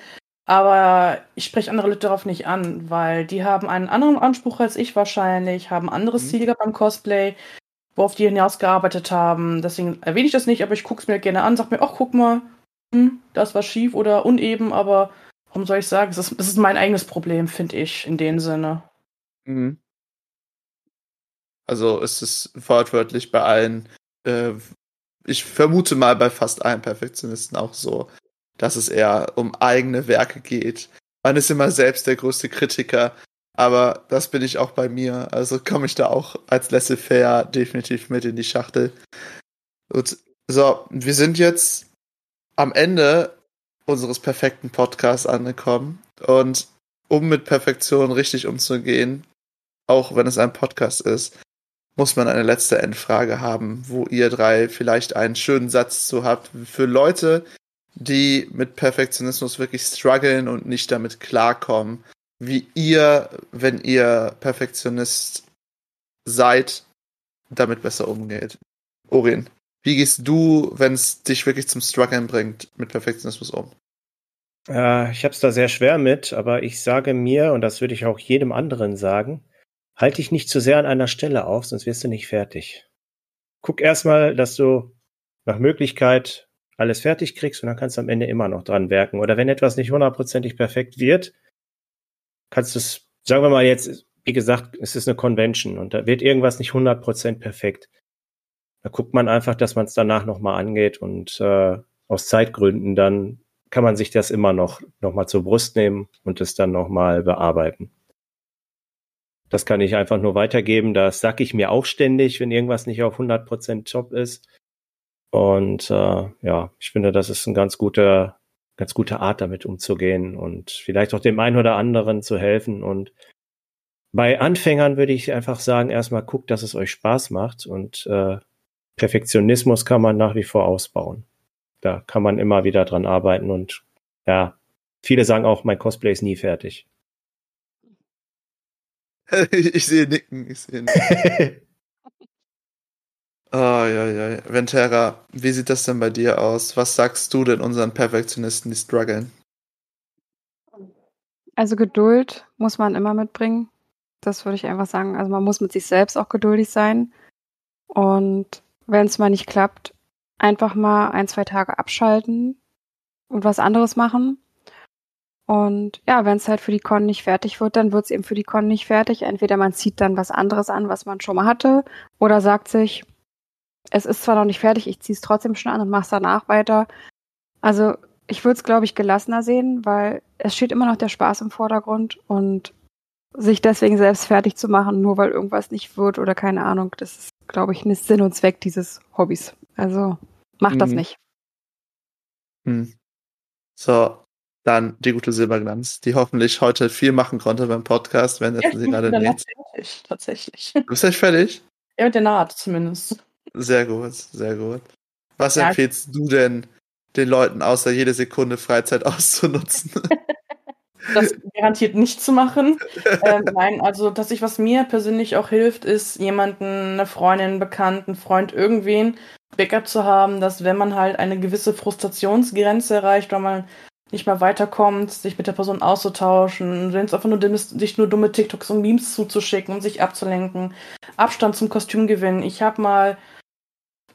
Aber ich spreche andere Leute darauf nicht an, weil die haben einen anderen Anspruch als ich wahrscheinlich, haben ein anderes Mhm. Ziel gehabt beim Cosplay, worauf die hinausgearbeitet haben. Deswegen erwähne ich das nicht, aber ich gucke es mir gerne an, sag mir, ach guck mal, hm, das war schief oder uneben, aber warum soll ich sagen, das ist, das ist mein eigenes Problem, finde ich, in dem Sinne. Mhm. Also ist es wortwörtlich bei allen, äh, ich vermute mal bei fast allen Perfektionisten auch so, dass es eher um eigene Werke geht. Man ist immer selbst der größte Kritiker, aber das bin ich auch bei mir. Also komme ich da auch als laissez-faire definitiv mit in die Schachtel. Gut. So, wir sind jetzt am Ende unseres perfekten Podcasts angekommen und um mit Perfektion richtig umzugehen, auch wenn es ein Podcast ist, muss man eine letzte Endfrage haben, wo ihr drei vielleicht einen schönen Satz zu habt für Leute, die mit Perfektionismus wirklich strugglen und nicht damit klarkommen, wie ihr, wenn ihr Perfektionist seid, damit besser umgeht. Orin, wie gehst du, wenn es dich wirklich zum Struggeln bringt, mit Perfektionismus um? Äh, ich habe es da sehr schwer mit, aber ich sage mir, und das würde ich auch jedem anderen sagen, halt dich nicht zu sehr an einer Stelle auf, sonst wirst du nicht fertig. Guck erstmal, dass du nach Möglichkeit alles fertig kriegst und dann kannst du am Ende immer noch dran werken. Oder wenn etwas nicht hundertprozentig perfekt wird, kannst du es, sagen wir mal jetzt, wie gesagt, es ist eine Convention und da wird irgendwas nicht 100% perfekt. Da guckt man einfach, dass man es danach nochmal angeht und äh, aus Zeitgründen dann kann man sich das immer noch, noch mal zur Brust nehmen und es dann noch mal bearbeiten. Das kann ich einfach nur weitergeben. Das sag ich mir auch ständig, wenn irgendwas nicht auf 100% top ist. Und äh, ja, ich finde, das ist ein ganz guter, ganz gute Art, damit umzugehen und vielleicht auch dem einen oder anderen zu helfen. Und bei Anfängern würde ich einfach sagen, erstmal guckt, dass es euch Spaß macht und äh, Perfektionismus kann man nach wie vor ausbauen da kann man immer wieder dran arbeiten und ja, viele sagen auch, mein Cosplay ist nie fertig. ich sehe Nicken, ich sehe Nicken. Oh, ja, ja. Ventera, wie sieht das denn bei dir aus? Was sagst du denn unseren Perfektionisten, die strugglen? Also Geduld muss man immer mitbringen. Das würde ich einfach sagen. Also man muss mit sich selbst auch geduldig sein. Und wenn es mal nicht klappt, einfach mal ein, zwei Tage abschalten und was anderes machen. Und ja, wenn es halt für die Con nicht fertig wird, dann wird es eben für die Con nicht fertig. Entweder man zieht dann was anderes an, was man schon mal hatte, oder sagt sich, es ist zwar noch nicht fertig, ich ziehe es trotzdem schon an und mache es danach weiter. Also ich würde es, glaube ich, gelassener sehen, weil es steht immer noch der Spaß im Vordergrund und sich deswegen selbst fertig zu machen, nur weil irgendwas nicht wird oder keine Ahnung, das ist, glaube ich, nicht Sinn und Zweck dieses Hobbys. Also macht das Mhm. nicht. Hm. So, dann die gute Silberglanz, die hoffentlich heute viel machen konnte beim Podcast, wenn Ja, jetzt ich sie gerade näht. fertig, tatsächlich. Du bist echt fertig? Ja, mit der Naht zumindest. Sehr gut, sehr gut. Was Ja. empfiehlst du denn den Leuten, außer jede Sekunde Freizeit auszunutzen? Das garantiert nicht zu machen. ähm, nein, also tatsächlich, was mir persönlich auch hilft, ist, jemanden, eine Freundin, einen Bekannten, Freund, irgendwen Backup zu haben, dass wenn man halt eine gewisse Frustrationsgrenze erreicht, weil man nicht mehr weiterkommt, sich mit der Person auszutauschen, wenn es einfach nur dumm ist, sich nur dumme TikToks und Memes zuzuschicken, um sich abzulenken, Abstand zum Kostüm gewinnen. Ich habe mal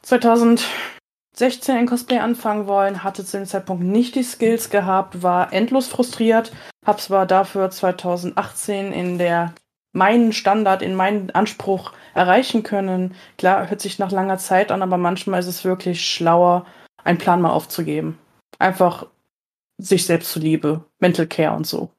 2016 in Cosplay anfangen wollen, hatte zu dem Zeitpunkt nicht die Skills gehabt, war endlos frustriert, habe zwar dafür 2018 in der meinen Standard, in meinen Anspruch erreichen können. Klar, hört sich nach langer Zeit an, aber manchmal ist es wirklich schlauer, einen Plan mal aufzugeben. Einfach sich selbst zuliebe, Mental Care und so.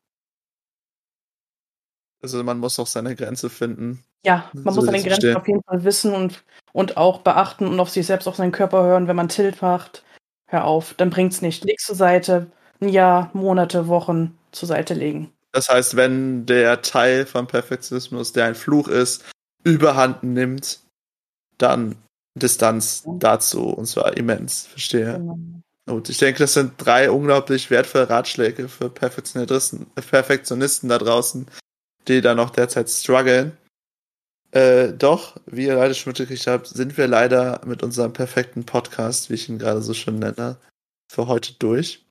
Also man muss auch seine Grenze finden. Ja, man So muss es Grenzen still. auf jeden Fall wissen und, und auch beachten und auf sich selbst, auf seinen Körper hören. Wenn man Tilt macht, hör auf, dann bringt's nicht. Leg's zur Seite, ein Jahr, Monate, Wochen zur Seite legen. Das heißt, wenn der Teil von Perfektionismus, der ein Fluch ist, überhand nimmt, dann Distanz dazu und zwar immens. Verstehe. Genau. Gut, ich denke, das sind drei unglaublich wertvolle Ratschläge für Perfektionisten, Perfektionisten da draußen, die da noch derzeit strugglen. Äh, doch, wie ihr leider schon mitgekriegt habt, sind wir leider mit unserem perfekten Podcast, wie ich ihn gerade so schön nenne, für heute durch.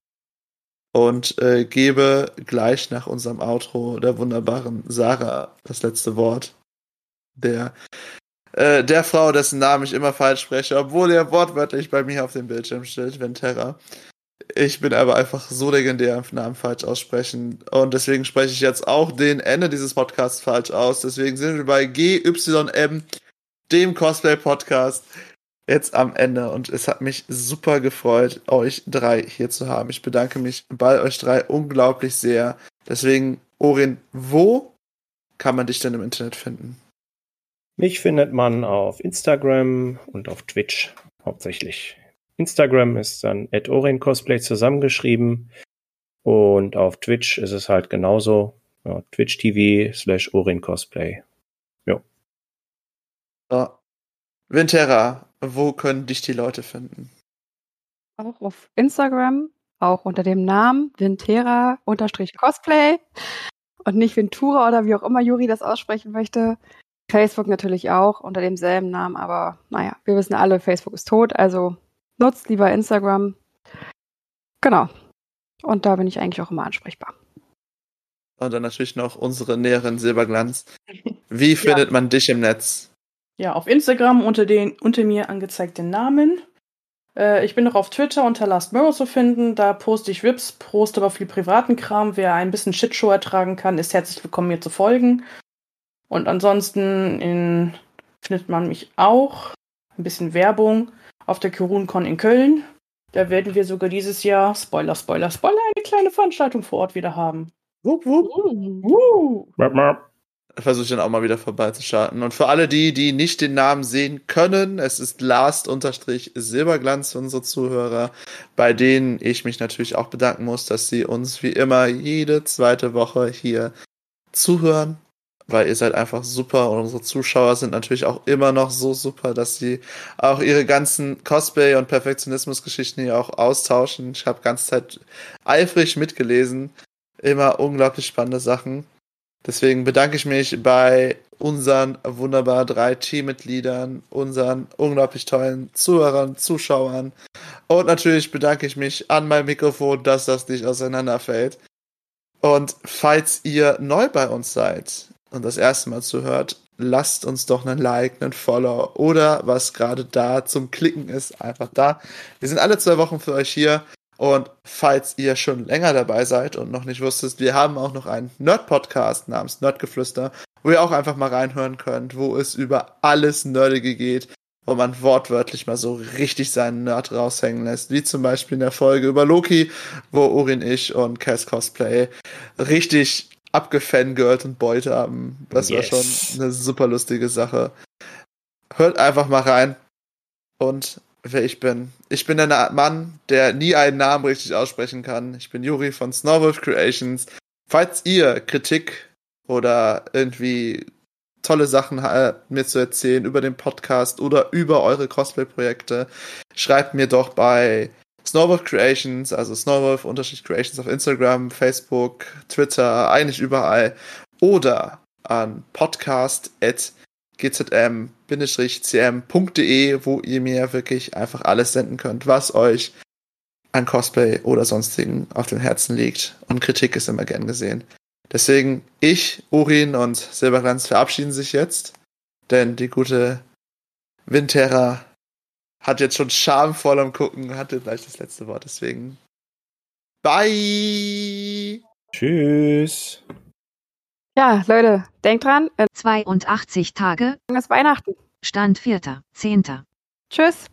Und äh, gebe gleich nach unserem Outro der wunderbaren Sarah das letzte Wort. Der, äh, der Frau, dessen Namen ich immer falsch spreche, obwohl er wortwörtlich bei mir auf dem Bildschirm steht, Venterra. Ich bin aber einfach so legendär im Namen falsch aussprechen. Und deswegen spreche ich jetzt auch den Ende dieses Podcasts falsch aus. Deswegen sind wir bei GYM, dem Cosplay-Podcast, jetzt am Ende. Und es hat mich super gefreut, euch drei hier zu haben. Ich bedanke mich bei euch drei unglaublich sehr. Deswegen, Orin, wo kann man dich denn im Internet finden? Mich findet man auf Instagram und auf Twitch hauptsächlich. Instagram ist dann @orencosplay zusammengeschrieben und auf Twitch ist es halt genauso. Ja, Twitch TV slash orencosplay. So. Vintera, wo können dich die Leute finden? Auch auf Instagram, auch unter dem Namen Vintera-Cosplay und nicht Ventura oder wie auch immer Juri das aussprechen möchte. Facebook natürlich auch unter demselben Namen, aber naja, wir wissen alle, Facebook ist tot, also nutzt lieber Instagram. Genau. Und da bin ich eigentlich auch immer ansprechbar. Und dann natürlich noch unsere näheren Silberglanz. Wie findet man dich im Netz? Ja, auf Instagram unter den unter mir angezeigten Namen. Äh, ich bin noch auf Twitter unter Last Mirror zu finden. Da poste ich Rips, poste aber viel privaten Kram. Wer ein bisschen Shitshow ertragen kann, ist herzlich willkommen, mir zu folgen. Und ansonsten in, findet man mich auch. Ein bisschen Werbung auf der KirunCon in Köln. Da werden wir sogar dieses Jahr, Spoiler, Spoiler, Spoiler, eine kleine Veranstaltung vor Ort wieder haben. Wupp, wupp. Map, map. Versuche ich dann auch mal wieder vorbeizuschalten. Und für alle die, die nicht den Namen sehen können, es ist Last-Silberglanz für unsere Zuhörer, bei denen ich mich natürlich auch bedanken muss, dass sie uns wie immer jede zweite Woche hier zuhören, weil ihr seid einfach super und unsere Zuschauer sind natürlich auch immer noch so super, dass sie auch ihre ganzen Cosplay- und Perfektionismus-Geschichten hier auch austauschen. Ich habe ganze Zeit eifrig mitgelesen. Immer unglaublich spannende Sachen. Deswegen bedanke ich mich bei unseren wunderbar drei Teammitgliedern, unseren unglaublich tollen Zuhörern, Zuschauern und natürlich bedanke ich mich an meinem Mikrofon, dass das nicht auseinanderfällt. Und falls ihr neu bei uns seid und das erste Mal zuhört, lasst uns doch einen Like, einen Follow oder was gerade da zum Klicken ist, einfach da. Wir sind alle zwei Wochen für euch hier. Und falls ihr schon länger dabei seid und noch nicht wusstet, wir haben auch noch einen Nerd-Podcast namens Nerdgeflüster, wo ihr auch einfach mal reinhören könnt, wo es über alles Nerdige geht, wo man wortwörtlich mal so richtig seinen Nerd raushängen lässt, wie zum Beispiel in der Folge über Loki, wo Urin, ich und Cass Cosplay richtig abgefangirlt und Beute haben. Das Yes. war schon eine super lustige Sache. Hört einfach mal rein. Und wer ich bin. Ich bin ein Mann, der nie einen Namen richtig aussprechen kann. Ich bin Juri von Snowwolf Creations. Falls ihr Kritik oder irgendwie tolle Sachen habt, mir zu erzählen über den Podcast oder über eure Cosplay-Projekte, schreibt mir doch bei Snowwolf Creations, also Snowwolf-Creations auf Instagram, Facebook, Twitter, eigentlich überall. Oder an podcast.gzm-cm.de, wo ihr mir wirklich einfach alles senden könnt, was euch an Cosplay oder sonstigen auf dem Herzen liegt. Und Kritik ist immer gern gesehen. Deswegen, ich, Urin und Silberglanz verabschieden sich jetzt, denn die gute Windterra hat jetzt schon schamvoll am Gucken, hatte gleich das letzte Wort. Deswegen, bye! Tschüss. Ja, Leute, denkt dran, äh, 82 Tage, ist Weihnachten. Stand 4.10. Tschüss.